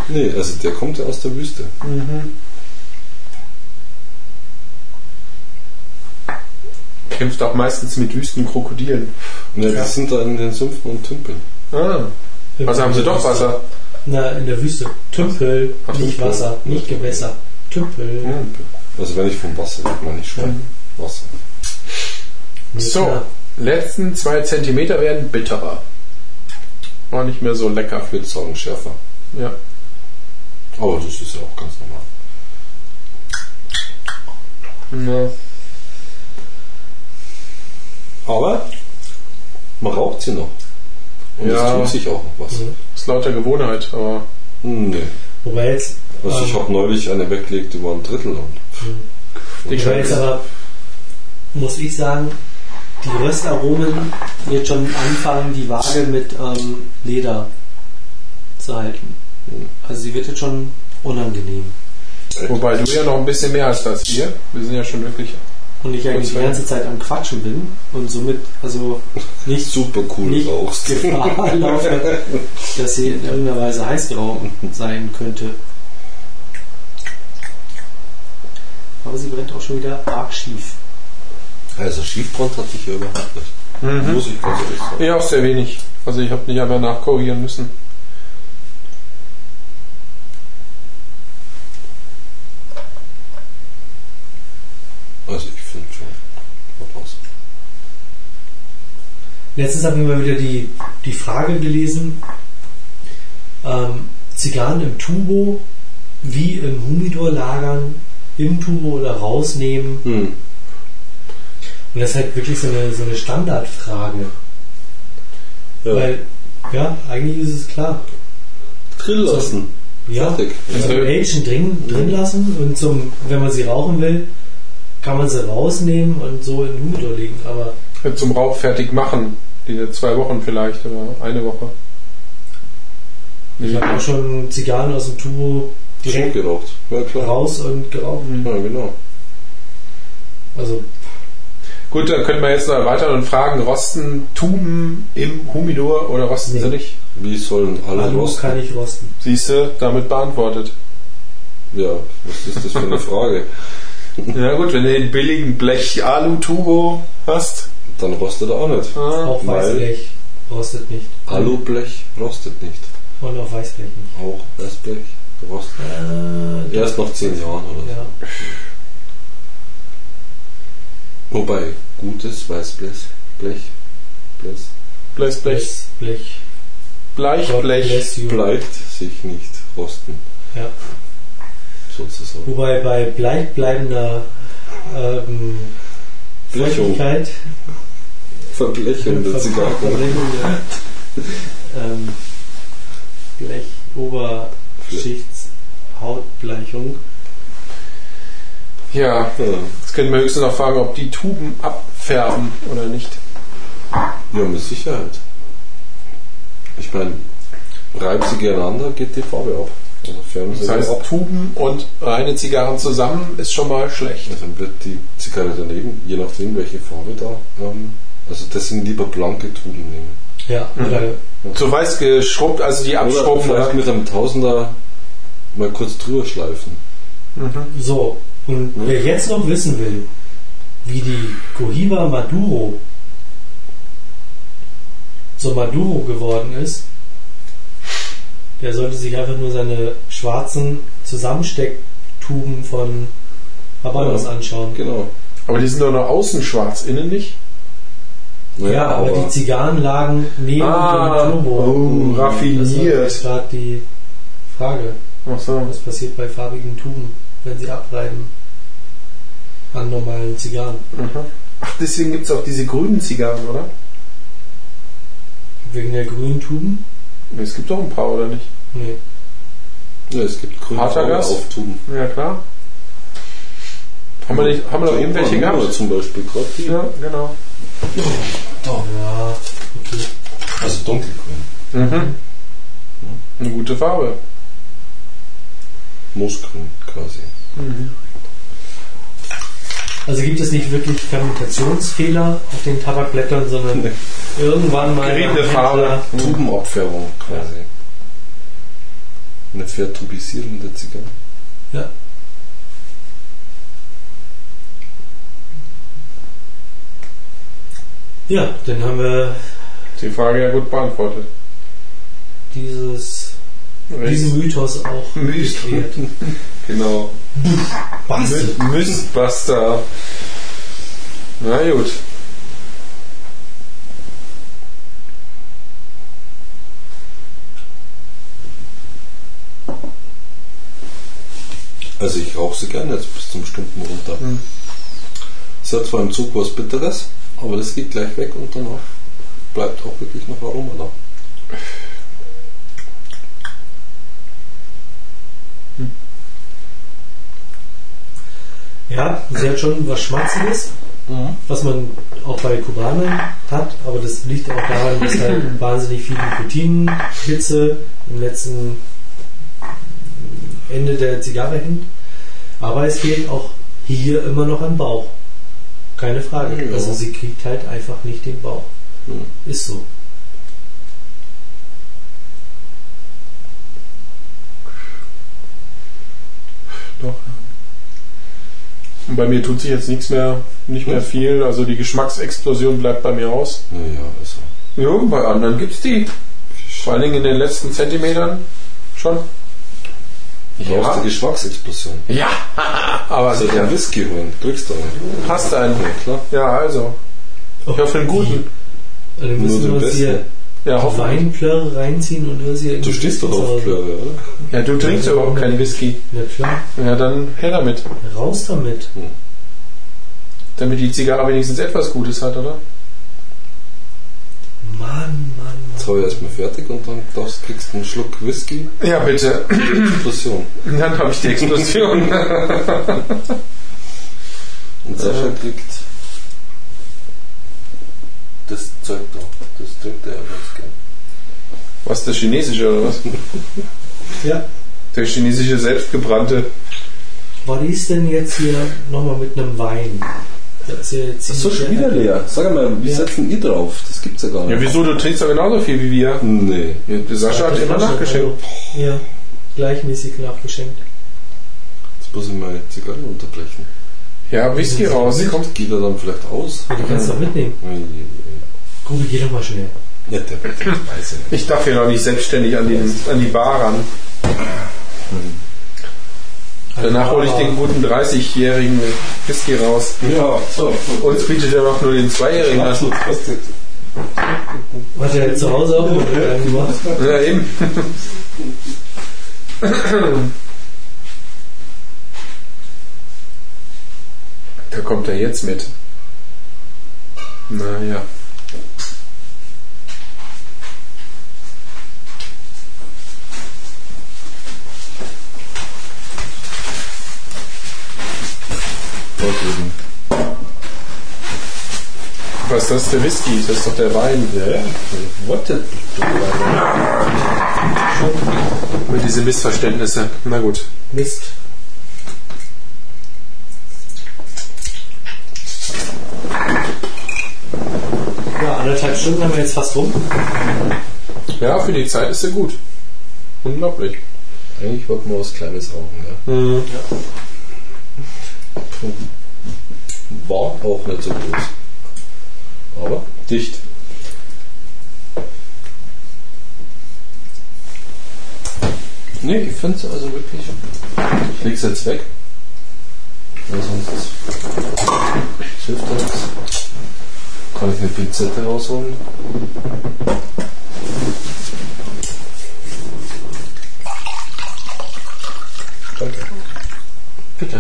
nee, also der kommt ja aus der Wüste. Kämpft auch meistens mit Wüstenkrokodilen. Ja, Ja. die sind da in den Sümpfen und Tümpeln. Ah. Also haben sie doch Wasser. Na, in der Wüste. Tümpel, Ach, nicht Tümpel. Wasser, nicht Gewässer. Tümpel. Also wenn ich vom Wasser rede, meine ich schon Wasser. Nee, So, letzten zwei Zentimeter werden bitterer. War nicht mehr so lecker. Sagen schärfer. Ja. Aber das ist ja auch ganz normal. Na, Aber man raucht sie noch. Und Ja. es tut sich auch noch was. Mhm. ist lauter Gewohnheit, aber Nee. Wobei jetzt, Also ich ähm, habe neulich eine weggelegt, die war ein Drittel. Und die wobei jetzt aber, muss ich sagen, die Röstaromen jetzt schon anfangen, die Waage mit ähm, Leder zu halten. Mhm. Also sie wird jetzt schon unangenehm. Wobei du ja noch ein bisschen mehr hast als wir. Wir sind ja schon wirklich. Und ich eigentlich die ganze Zeit am Quatschen bin und somit also nicht super cool nicht rauchst. Gefahr laufe, dass sie in irgendeiner Weise heißgrau sein könnte. Aber sie brennt auch schon wieder arg schief. Also Schiefbrand hatte ich ja überhaupt nicht. Muss ich ganz ehrlich sagen. Ja, auch sehr wenig. Also ich habe nicht einmal nachkorrigieren müssen. Also ich finde schon. was. Letztens habe ich mal wieder die, die Frage gelesen, ähm, Zigarren im Tubo, wie im Humidor lagern, im Tubo oder rausnehmen. Hm. Und das ist halt wirklich so eine, so eine Standardfrage. Ja. Weil, ja, eigentlich ist es klar. Drill lassen. Ja, Fertig. also. Agent drin, drin lassen und zum, wenn man sie rauchen will, kann man sie rausnehmen und so in den Humidor legen. Aber Zum Rauch fertig machen. Diese zwei Wochen vielleicht oder eine Woche. Ich habe auch schon Zigarren aus dem Tubo direkt geraucht. Ja, klar. raus und geraucht. Ja, genau. Also Gut, dann können wir jetzt noch erweitern und fragen, rosten Tuben im Humidor oder rosten sie Nee. nicht? Wie sollen alle Alu rosten? kann ich rosten. Siehst du, damit beantwortet. Ja, was ist das für eine Frage? Ja gut, wenn du den billigen Blech-Alu-Tubo hast. Dann rostet er auch nicht. Ah, Auch Weißblech rostet nicht. Alublech rostet nicht. Und auch Weißblech nicht. Auch Weißblech rostet. Äh, Erst nach zehn Jahren oder so. ja. Wobei, gutes Weißblech, Blech, Blech, Blech, Blech. Blech. Bless you. bleibt sich nicht rosten, Ja. Sozusagen. Wobei bei gleichbleibender ähm. Feuchtigkeit Verblechung der Zigarre. Verblechung der ähm, Blechoberschichtshautbleichung. Ja, Ja. jetzt können wir höchstens noch fragen, ob die Tuben abfärben oder nicht. ja, mit Sicherheit. Ich meine, reibt sie gegeneinander, geht die Farbe ab. Also Das heißt. Tuben und reine Zigarren zusammen ist schon mal schlecht. Ja, Dann wird die Zigarre daneben, je nachdem welche Farbe da haben. Also das sind lieber blanke Tuben nehmen. Ja, oder So weiß geschrubbt, also die Oder abschrubben. vielleicht Oder? mit einem Tausender mal kurz drüber schleifen. so. Und wer jetzt noch wissen will, wie die Cohiba Maduro zur Maduro geworden ist, der sollte sich einfach nur seine schwarzen Zusammenstecktuben von Habanos Ja. anschauen. Genau. Aber die sind doch nur außen schwarz, innen nicht. Ja, aber, die Zigarren lagen neben Ah, dem Turbo. oh, raffiniert. Das ist gerade die Frage. Ach so. Was passiert bei farbigen Tuben, wenn sie abreiben an normalen Zigarren? Aha. Ach, deswegen gibt es auch diese grünen Zigarren, oder? Wegen der grünen Tuben? Es gibt doch ein paar, oder nicht? Nee. ja, es gibt grüne Harter Farbe Gas? auf Tuben. Ja, klar. Haben wir, nicht, haben wir noch irgendwelche gehabt? zum Beispiel, gerade die. Ja, genau. Da. Ja, okay. Also dunkelgrün. Mhm. Eine gute Farbe. Moosgrün quasi. Also gibt es nicht wirklich Fermentationsfehler auf den Tabakblättern, sondern Nee. irgendwann mal. Geriebene Farbe. Tubenabfärbung quasi. Eine Vertubisierung der Zigarre. Ja. Ja, dann haben wir Die Frage ja gut beantwortet. dieses, diesen Mythos auch Mythos. geklärt. Genau. Mistbuster. Na gut. Also ich rauche sie gerne jetzt bis zum Stunden runter. Mhm. Es hat zwar im Zug was Bitteres, aber das geht gleich weg und danach bleibt auch wirklich noch Aroma da. Ja, sie hat schon was Schmatziges, was man auch bei Kubanern hat, aber das liegt auch daran, dass halt wahnsinnig viel Nikotinhitze im letzten Ende der Zigarre hängt. Aber es fehlt auch hier immer noch am Bauch. Keine Frage. Ja. Also sie kriegt halt einfach nicht den Bauch. Hm. Ist so. Doch. Und bei mir tut sich jetzt nichts mehr, nicht mehr Hm. viel. Also die Geschmacksexplosion bleibt bei mir aus. Naja, also. Ja, bei anderen gibt's die. Vor allen Dingen in den letzten Zentimetern schon. Du brauchst die Geschmacksexplosion. Ja, aber Also den Whisky holen, kriegst du nicht. hast du einen. Ja, klar. Ja, also. Ich hoffe einen guten. Wir Nur müssen den uns hier Ja. Weinplörre reinziehen und wir hier Du stehst doch auf Plöre, oder? Ja, du trinkst überhaupt keinen Whisky. Ja klar, Ja, dann her damit. raus damit. Damit die Zigarre wenigstens etwas Gutes hat, oder? Mann, Mann, Mann. Jetzt hau ich erstmal fertig und dann darfst, kriegst du einen Schluck Whisky. Ja, bitte. Explosion. Dann habe ich die Explosion. Und Sascha kriegt das Zeug da. Das trinkt er ja ganz gern. Was, der chinesische oder was? Ja. Der chinesische selbstgebrannte. Was ist denn jetzt hier nochmal mit einem Wein? Das ist ja jetzt Das ist doch schon wieder leer. Sag mal, wie Ja. setzen ihr drauf? Das gibt's ja gar nicht. Ja, wieso? Du trinkst doch genauso viel wie wir. Nee. Ja, der Sascha hat Ja, immer nachgeschenkt. also, Ja, gleichmäßig nachgeschenkt. Jetzt muss ich mal Zigarre unterbrechen. Ja, Whisky raus. Kommt, geht er dann vielleicht aus? Ja, die kannst du doch mitnehmen. Ui, ui, ui. Grubi, geh doch mal schnell. Ja, der weiß ich. Ich darf hier noch nicht selbstständig an, den, an die Bar ran. Danach hole ich den guten 30-jährigen Whisky raus. Ja, so. Uns bietet er doch nur den Zweijährigen an. Was er jetzt zu Hause auch gemacht? Ja, eben. Da kommt er jetzt mit. Naja. Was ist das? Der Whisky? Das ist doch der Wein. Ja, warte. Mit diese Missverständnisse. Na gut. Mist. Ja, anderthalb Stunden haben wir jetzt fast rum. Ja, für die Zeit ist er gut. Unglaublich. Eigentlich wollten wir was Kleines rauchen, ja. Mhm. War auch nicht so groß. Aber dicht. Nee, ich finde es also wirklich. Ich leg's jetzt weg. Weil sonst hilft das. Kann ich eine Pinzette rausholen? Danke. Bitte.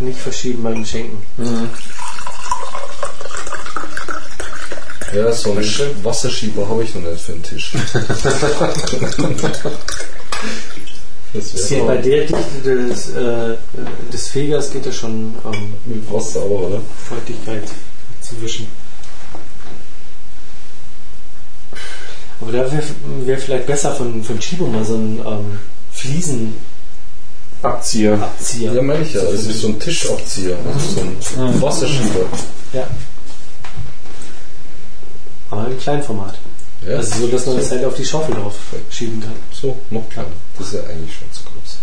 Nicht verschieben beim Schenken. Ja, so einen Wasserschieber habe ich noch nicht für den Tisch. das Das wäre geht bei der Dichte des, äh, des Fegers geht das schon ähm, mit Wasser aber, oder? Feuchtigkeit zu wischen. Aber da wäre wär vielleicht besser von, von Chibo mal so ein ähm, Fliesenabzieher. Abzieher. Ja, meine ich ja. Das ist so ein Tischabzieher. Also so ein Wasserschieber. Ja. Aber im kleinen Format. Ja, Also so, dass man das halt auf die Schaufel drauf schieben kann. so, noch kleiner. Das ist ja eigentlich schon zu groß.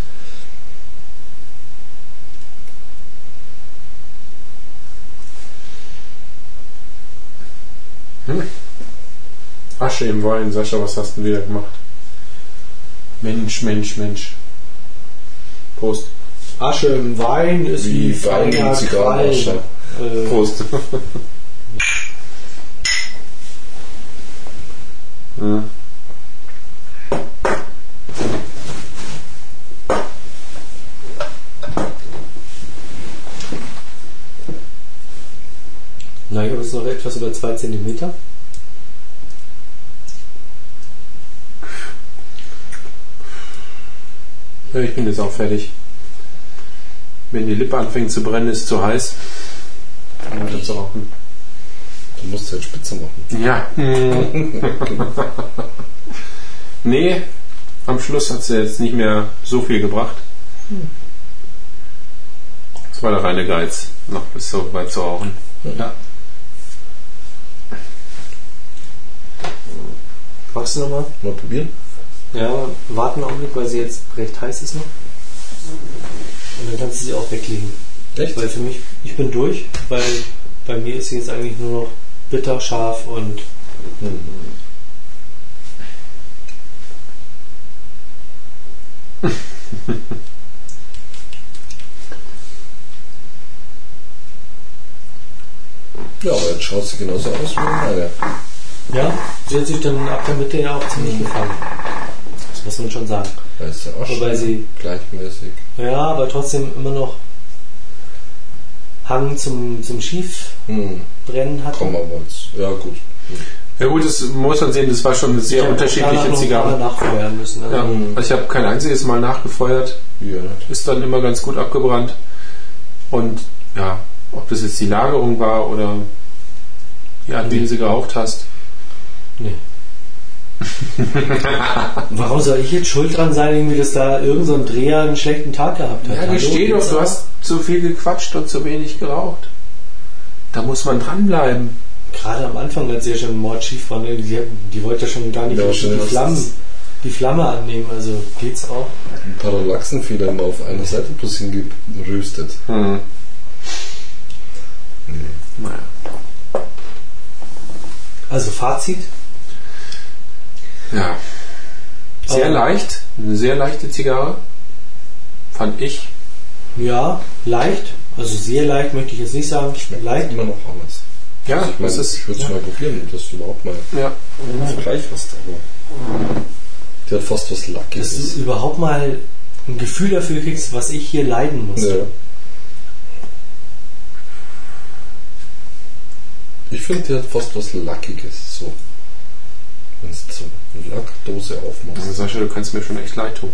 Asche im Wein. Sascha, was hast du wieder gemacht? Mensch, Mensch, Mensch. Prost. Asche im Wein ist Wie wie, Wein in. Äh, Prost. ja. Na, ich habe jetzt noch etwas über 2 cm. ja, ich bin jetzt auch fertig. Wenn die Lippe anfängt zu brennen, ist zu heiß. Dann weiter zu rauchen. Du musst halt spitze machen. Ja. nee, am Schluss hat sie jetzt nicht mehr so viel gebracht. Das war der reine Geiz, noch bis so weit zu rauchen. Ja. Magst du nochmal? Mal probieren? Ja, warten einen Augenblick, weil sie jetzt recht heiß ist noch. Und dann kannst du sie auch weglegen. Echt? Weil für mich, ich bin durch, weil bei mir ist sie jetzt eigentlich nur noch bitter, scharf und Hm. Ja, aber jetzt schaut sie genauso aus wie meine. ja, sie hat sich dann ab der Mitte ja auch ziemlich gefangen. Das muss man schon sagen. Da ist sie auch Wobei schön sie- gleichmäßig. Ja, aber trotzdem immer noch Hang zum, zum Schiefbrennen Hm. hat. Komm aber jetzt. Ja, gut. Hm. Ja gut, das muss man sehen, das war schon eine sehr unterschiedliche Zigarre. nachfeuern müssen. Also Ja, also ich habe kein einziges Mal nachgefeuert, Ja, ist dann immer ganz gut abgebrannt. Und ja, ob das jetzt die Lagerung war oder Ja, wie du sie geraucht hast. Nee. Warum soll ich jetzt schuld dran sein, irgendwie, dass da irgendein so ein Dreher einen schlechten Tag gehabt hat? Ja, Hallo, gesteh doch, du hast zu viel gequatscht und zu wenig geraucht. Da muss man dranbleiben. Gerade am Anfang, als ihr schon Mord schief war, ne, die, die wollte ja schon gar nicht Ja, die, Flammen, die Flamme annehmen, also geht's auch. Ein Parallaxenfehler immer auf einer Seite bloß hingeröstet. Hm. Naja. Also Fazit, Ja. Sehr Aber- leicht, eine sehr leichte Zigarre. Fand ich. ja, leicht, also sehr leicht möchte ich jetzt nicht sagen, leicht. Immer noch anders. Ja, Ich meine, das ist. ich würde es mal probieren, dass du überhaupt mal Ja. einen Vergleich hast. Aber die hat fast was dass du Lackiges. überhaupt mal ein Gefühl dafür kriegst, was ich hier leiden muss. Ja. Ich finde, die hat fast was Lackiges. So. Wenn du so eine Lackdose aufmachst. Also Sascha, du kannst mir schon echt leid tun.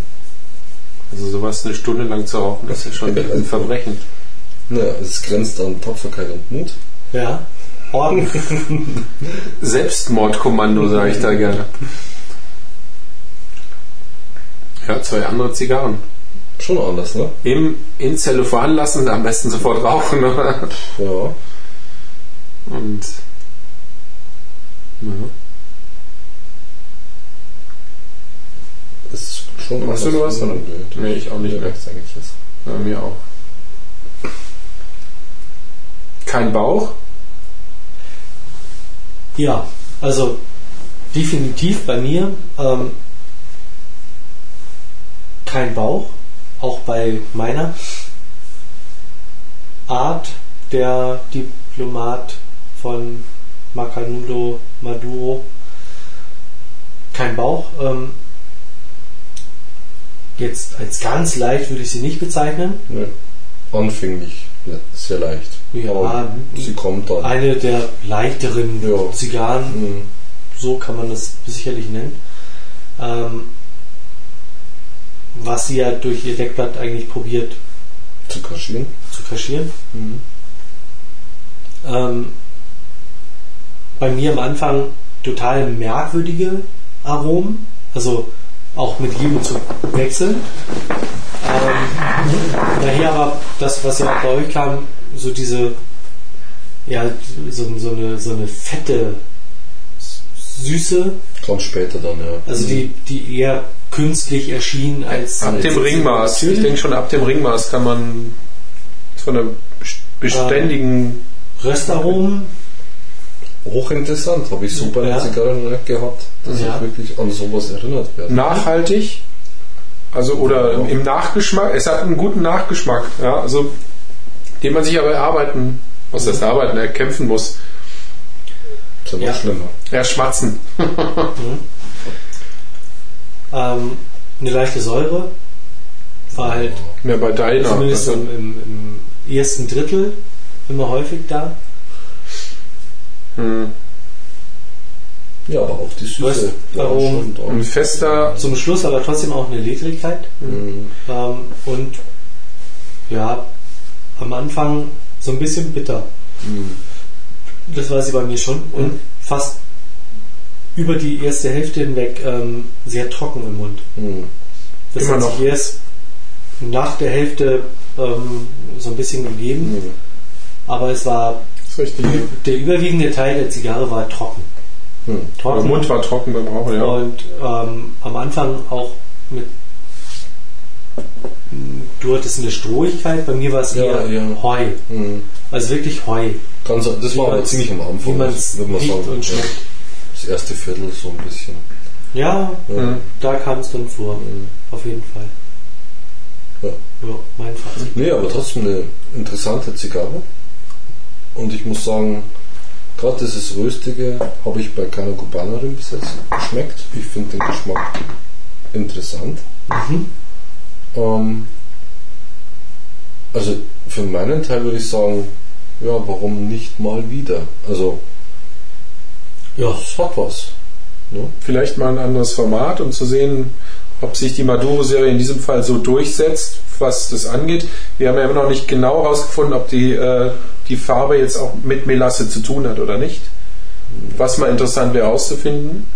Also sowas eine Stunde lang zu rauchen, das ist schon ein Verbrechen. Ja, es grenzt an Tapferkeit und Mut. Ja. Orden. Selbstmordkommando, sage ich da gerne. Ja, zwei andere Zigarren. Schon anders, ne? Im, in Zellophan lassen, am besten sofort rauchen. ne? Ja. Und. Ja. Ist schon Machst du noch was, oder? Nee, Nee, ich auch nicht Mir mehr. reicht's eigentlich jetzt. Ja, mir auch. Kein Bauch? Ja, also definitiv bei mir ähm, kein Bauch, auch bei meiner Art der Diplomat von Macanudo Maduro. Kein Bauch. Ähm, jetzt als ganz leicht würde ich sie nicht bezeichnen. Nee. Anfänglich sehr leicht. Ja, Aber sie kommt dann. Eine der leichteren Ja. Zigarren, Mhm. so kann man das sicherlich nennen. Ähm, was sie ja durch ihr Deckblatt eigentlich probiert Zu kaschieren. zu kaschieren. Mhm. Ähm, bei mir am Anfang total merkwürdige Aromen, also auch mit jedem zu wechseln. Ähm, daher aber das, was ja auch bei euch kam, so diese, ja, so, so, eine, so eine fette Süße, Kommt später dann, ja. also die, die eher künstlich erschien als Ab als dem Ringmaß. Ich denke schon, ab dem Ringmaß kann man von einer beständigen. Röstaromen, Hochinteressant. Habe ich bei Ja. den Zigarren nicht gehabt, dass Ja. ich wirklich an sowas erinnert werde. nachhaltig, also oder Ja. im Nachgeschmack. Es hat einen guten Nachgeschmack, ja, also den man sich aber erarbeiten, was das erarbeiten, erkämpfen muss. ist ja noch Ja. schlimmer. Erschmatzen. ähm, eine leichte Säure, war halt Ja, bei deiner. zumindest im, im, im ersten Drittel immer häufig da. Hm. Ja, aber auch die Süße. Weißt du, war warum? schon da. ein fester, Zum Schluss aber trotzdem auch eine Ledrigkeit. Mhm. Ähm, und ja, am Anfang so ein bisschen bitter. Mhm. Das war sie bei mir schon. Und fast über die erste Hälfte hinweg ähm, sehr trocken im Mund. Mhm. Das Immer hat noch. sich erst nach der Hälfte ähm, so ein bisschen gegeben. Mhm. Aber es war richtig. der überwiegende Teil der Zigarre war trocken. Der Trocken. Mund war trocken beim Rauchen, ja. Und ähm, am Anfang auch mit. Du hattest eine Strohigkeit, bei mir war es Ja, eher ja. Heu. Mhm. Also wirklich Heu. Ganz, das war aber ziemlich am Wie Anfang, man es würde man riecht sagen. und Ja. schmeckt. Das erste Viertel so ein bisschen. Ja, Ja. Mhm. da kam es dann vor. Mhm. Auf jeden Fall. Ja. Ja, mein Fazit. Nee, aber trotzdem eine interessante Zigarre. Und ich muss sagen, gerade dieses Röstige habe ich bei keiner Kubanerin bis jetzt geschmeckt. Ich finde den Geschmack interessant. Mhm. Ähm, also für meinen Teil würde ich sagen, ja, warum nicht mal wieder? Also, Ja, es hat was. Ne? Vielleicht mal ein anderes Format, um zu sehen, ob sich die Maduro-Serie in diesem Fall so durchsetzt, was das angeht. Wir haben ja immer noch nicht genau herausgefunden, ob die, äh, die Farbe jetzt auch mit Melasse zu tun hat oder nicht. was mal interessant wäre auszufinden,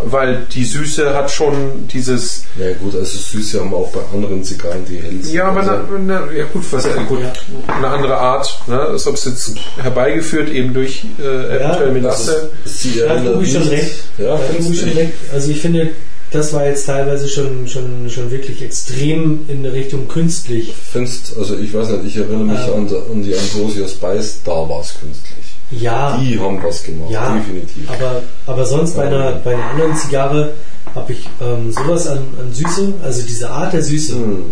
weil die Süße hat schon dieses. Ja gut, also Süße haben auch bei anderen Zigarren, die hell sind. Ja, aber also, na, na, ja gut, was, ja, gut, eine andere Art, ne? als ob es jetzt herbeigeführt eben durch äh, eventuell Melasse. sie Da hat erinnert Ubi schon nicht- recht. Ja, Ubi du schon recht. Also ich finde, das war jetzt teilweise schon, schon, schon wirklich extrem in Richtung künstlich. Findest, also ich weiß nicht, ich erinnere mich Ähm. an, die- an die Ambrosia Spice, da war es künstlich. Ja, Die haben was gemacht, ja definitiv. aber, aber sonst bei einer, bei einer anderen Zigarre habe ich ähm, sowas an, an Süße, also diese Art der Süße, Hm.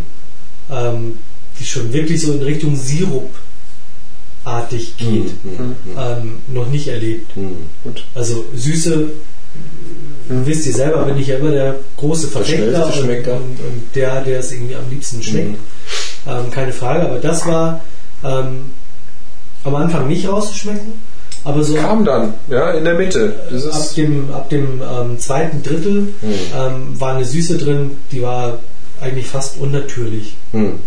ähm, die schon wirklich so in Richtung Sirup-artig geht, Hm, hm, hm, ähm, noch nicht erlebt. hm. Gut. Also Süße, wisst ihr selber, bin ich ja immer der große Verfechter und, und, und der, der es irgendwie am liebsten schmeckt. Mhm. Ähm, keine Frage, aber das war ähm, am Anfang nicht rauszuschmecken, aber so Kam dann, ja, in der Mitte. Ab dem, ab dem ähm, zweiten Drittel ähm, war eine Süße drin, die war eigentlich fast unnatürlich. Hm.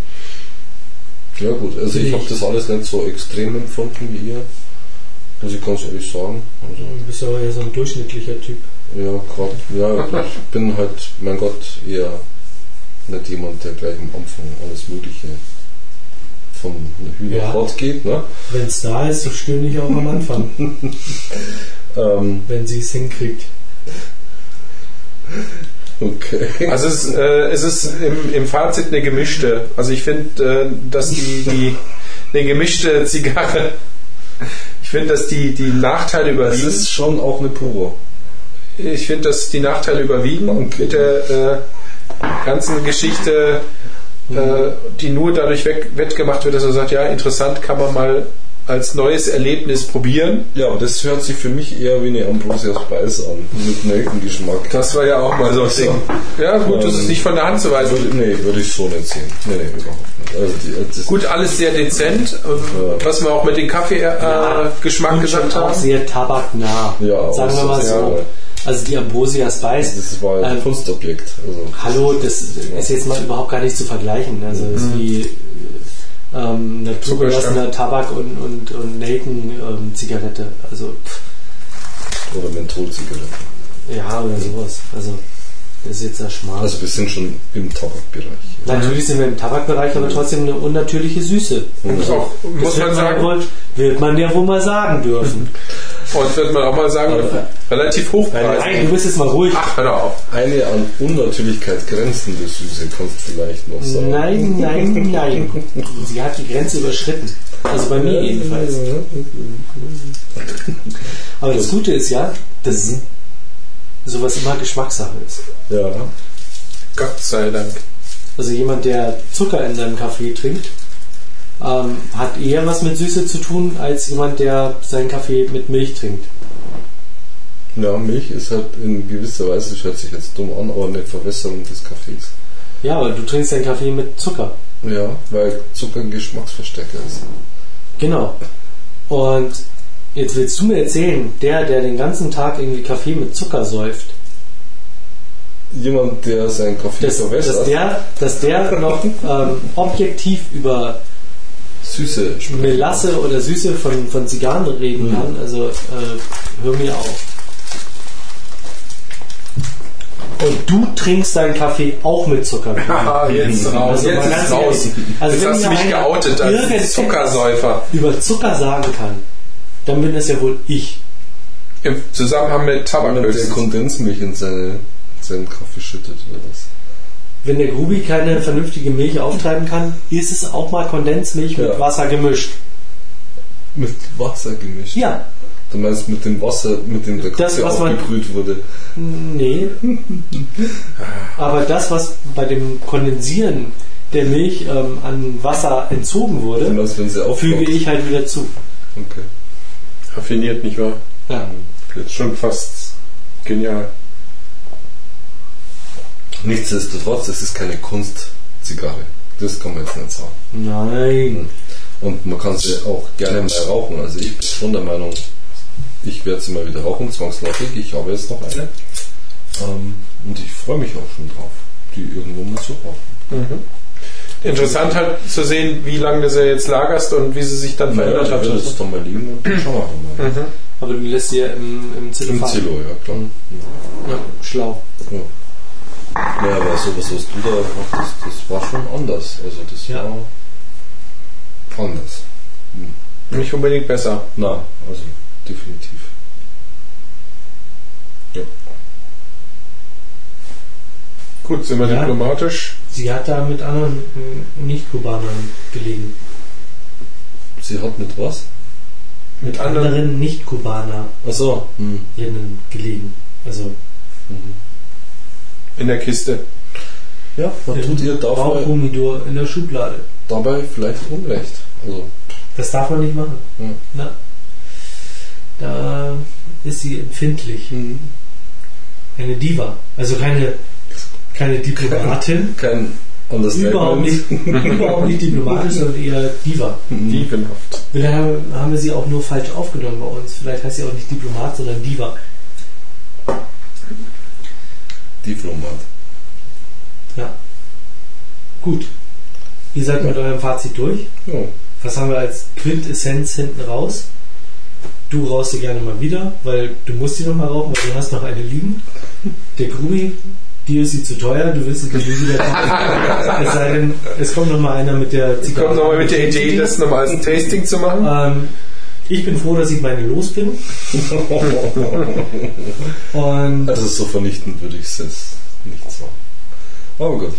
Ja gut, also Finde ich habe das alles nicht so extrem empfunden wie ihr. Muss ich ganz ehrlich sagen. Also, Du bist ja eher so ein durchschnittlicher Typ. ja, gerade, ja, ich bin halt, mein Gott, eher nicht jemand, der gleich am Anfang alles Mögliche vom Hühner Ja. hart geht, ne? Wenn es da ist, so stöhne ich auch am Anfang, Ähm, wenn sie es hinkriegt. okay. also es, ist, äh, es ist im, im Fazit eine gemischte. Also ich finde, äh, dass die, die eine gemischte Zigarre, ich finde, dass die, die Nachteile überwiegen. ist schon auch eine Puro. Ich finde, dass die Nachteile überwiegen Okay. mit der äh, ganzen Geschichte, äh, die nur dadurch weg, wettgemacht wird, dass er sagt, ja, interessant, kann man mal als neues Erlebnis probieren. Ja, das hört sich für mich eher wie eine Ambrosia Spice an, mit Nelkengeschmack. Das war ja auch mal so ein So. Ding. Ja, gut, das ist nicht von der Hand zu weisen. Würde, nee, würde ich so nicht sehen. Nee, nee, überhaupt nicht. Also die, das, Gut, alles sehr dezent, äh, was wir auch mit dem Kaffee-Geschmack Und gesagt schon auch haben. sehr tabaknah. Ja, sagen wir mal so, so. ja. Also die Ambrosia Spice. das war ein Ähm, Kunstobjekt. Also, Hallo, das ist jetzt mal überhaupt gar nicht zu vergleichen. Also es ist wie ähm, eine zugelassener Tabak und, und, und Nelken-Zigarette. also pff, oder Mentholzigaretten. ja, oder sowas. Also das ist jetzt der Schmarrn. Also wir sind schon im Tabakbereich. Natürlich sind wir im Tabakbereich, aber trotzdem eine unnatürliche Süße. Ist auch, muss Das man wird sagen, ja wohl, wird man ja wohl mal sagen dürfen. und wird man auch mal sagen, relativ hochpreisig. Nein, du bist jetzt mal ruhig. Ach, hör auf. Eine an Unnatürlichkeit grenzende Süße kannst du vielleicht noch sagen. Nein, nein, nein. Sie hat die Grenze überschritten. Also bei mir jedenfalls. Aber das Gute ist ja, dass sowas immer Geschmackssache ist. Ja. Gott sei Dank. Also jemand, der Zucker in seinem Kaffee trinkt, ähm, hat eher was mit Süße zu tun, als jemand, der seinen Kaffee mit Milch trinkt. ja, Milch ist halt in gewisser Weise, das hört sich jetzt dumm an, aber eine Verwässerung des Kaffees. Ja, aber du trinkst deinen Kaffee mit Zucker. Ja, weil Zucker ein Geschmacksverstärker ist. Genau. Und jetzt willst du mir erzählen, der, der den ganzen Tag irgendwie Kaffee mit Zucker säuft, Jemand, der seinen Kaffee dass, verwässert, dass, der, dass der noch ähm, objektiv über Süße. Melasse oder Süße von, von Zigarren reden Mhm. kann, also äh, hör mir auf. Und du trinkst deinen Kaffee auch mit Zucker. Haha, jetzt raus. Also jetzt ist raus. ehrlich. Also jetzt hast du mich geoutet als Zuckersäufer. Über Zucker sagen kann, dann bin das ja wohl ich. Im Zusammenhang mit Tabak Jemand, der. Kondensmilch in seine, seinen Kaffee schüttet oder was. Wenn der Grubi keine vernünftige Milch auftreiben kann, ist es auch mal Kondensmilch mit Ja. Wasser gemischt. Mit Wasser gemischt. Ja, Du meinst mit dem Wasser, mit dem der Das, Kaffee was man- aufgebrüht wurde. nee. Aber das, was bei dem Kondensieren der Milch ähm, an Wasser entzogen wurde, meinst, wenn sie füge ich halt wieder zu. Okay. Raffiniert, nicht wahr? Ja. Schon fast genial. Nichtsdestotrotz, es ist keine Kunstzigarre. Das kann man jetzt nicht sagen. Nein. Und man kann sie auch gerne mal rauchen. Also ich bin schon der Meinung, ich werde sie mal wieder rauchen, zwangsläufig. Ich habe jetzt noch eine. Ähm, und ich freue mich auch schon drauf, die irgendwo mal zu rauchen. Interessant halt zu sehen, wie lange du sie jetzt lagerst und wie sie sich dann verändert ich hat. werde es dann mal liegen und schauen wir mal. Aber du lässt sie ja im, im Im Zillophan. Zillow, ja klar. Ja, schlau. Ja. Ja, aber sowas, was du da gemacht hast, das war schon anders. Also das Ja. war anders. Nicht unbedingt besser. Na, also definitiv. Ja. Gut, sind wir Ja. diplomatisch. Sie hat da mit anderen äh, Nicht-Kubanern gelegen. Sie hat mit was? Mit anderen- anderen Nicht-Kubanerinnen Achso. Hm. gelegen. Also In der Kiste. Ja, man tut ihr dabei, Bauchhumidor in der Schublade. dabei vielleicht Unrecht. Also, Das darf man nicht machen. ja. Na, da ist sie empfindlich. Eine Diva. Also keine, keine Diplomatin. Kein Understatement. überhaupt nicht, überhaupt nicht diplomatisch, sondern eher Diva. Dievenhaft. Vielleicht haben wir sie auch nur falsch aufgenommen bei uns. Vielleicht heißt sie auch nicht Diplomat, sondern Diva. Diplomat. Ja. Gut. Ihr seid mit eurem Fazit durch. Ja. Was haben wir als Quintessenz hinten raus? Du rauchst sie gerne mal wieder, weil du musst sie noch mal rauchen, weil du hast noch eine liegen. Der Grubi, dir ist sie zu teuer, du willst sie nie wieder kaufen. es sei denn, es kommt noch mal einer mit der Ich komme nochmal mit der Idee, das nochmal als ein Tasting zu machen. Ähm, ich bin froh, dass ich meine los bin. Und Also so vernichtend würde ich es jetzt nicht sagen. Aber gut.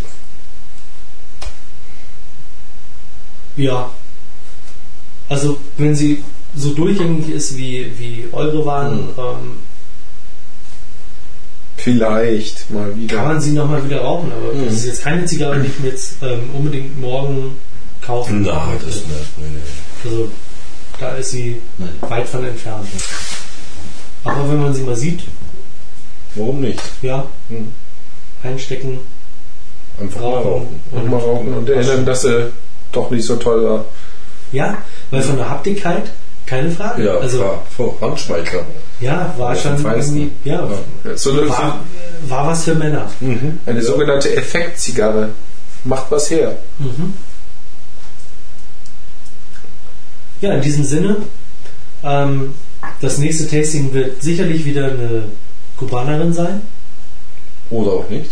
ja, also wenn sie so durchgängig ist wie, wie eure waren, Mhm. ähm, Vielleicht mal wieder. kann man sie nochmal wieder rauchen. Aber Mhm. das ist jetzt keine Zigarre, die ich mir jetzt ähm, unbedingt morgen kaufen Na, möchte. das nicht. Also da ist sie Nein. weit von entfernt. Aber wenn man sie mal sieht, Warum nicht? ja, Hm. einstecken, Einfach mal rauchen. rauchen. Und mal rauchen und erinnern, dass sie doch nicht so toll war. Ja, weil von der Haptigkeit keine Frage. Ja, also. Vor Handschmeichler. ja, war schon irgendwie, ja, Ja. So eine, war, war was für Männer. Mhm. eine sogenannte Effektzigarre. Macht was her. Mhm. Ja, in diesem Sinne, ähm, das nächste Tasting wird sicherlich wieder eine Kubanerin sein Oder auch nicht.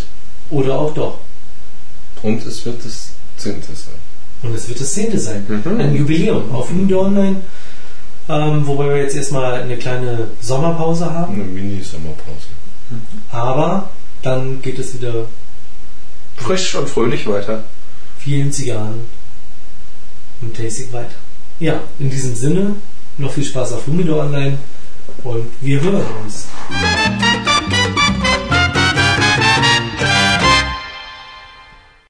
oder auch doch. Und es wird das zehnte sein. Und es wird das zehnte sein. Mhm. Ein Jubiläum auf Humidor Online, ähm, wobei wir jetzt erstmal eine kleine Sommerpause haben. Eine Mini-Sommerpause. Aber dann geht es wieder Frisch und fröhlich weiter. vielen Zigarren und Tasting weiter. Ja, in diesem Sinne, noch viel Spaß auf Humidor Online und wir hören uns.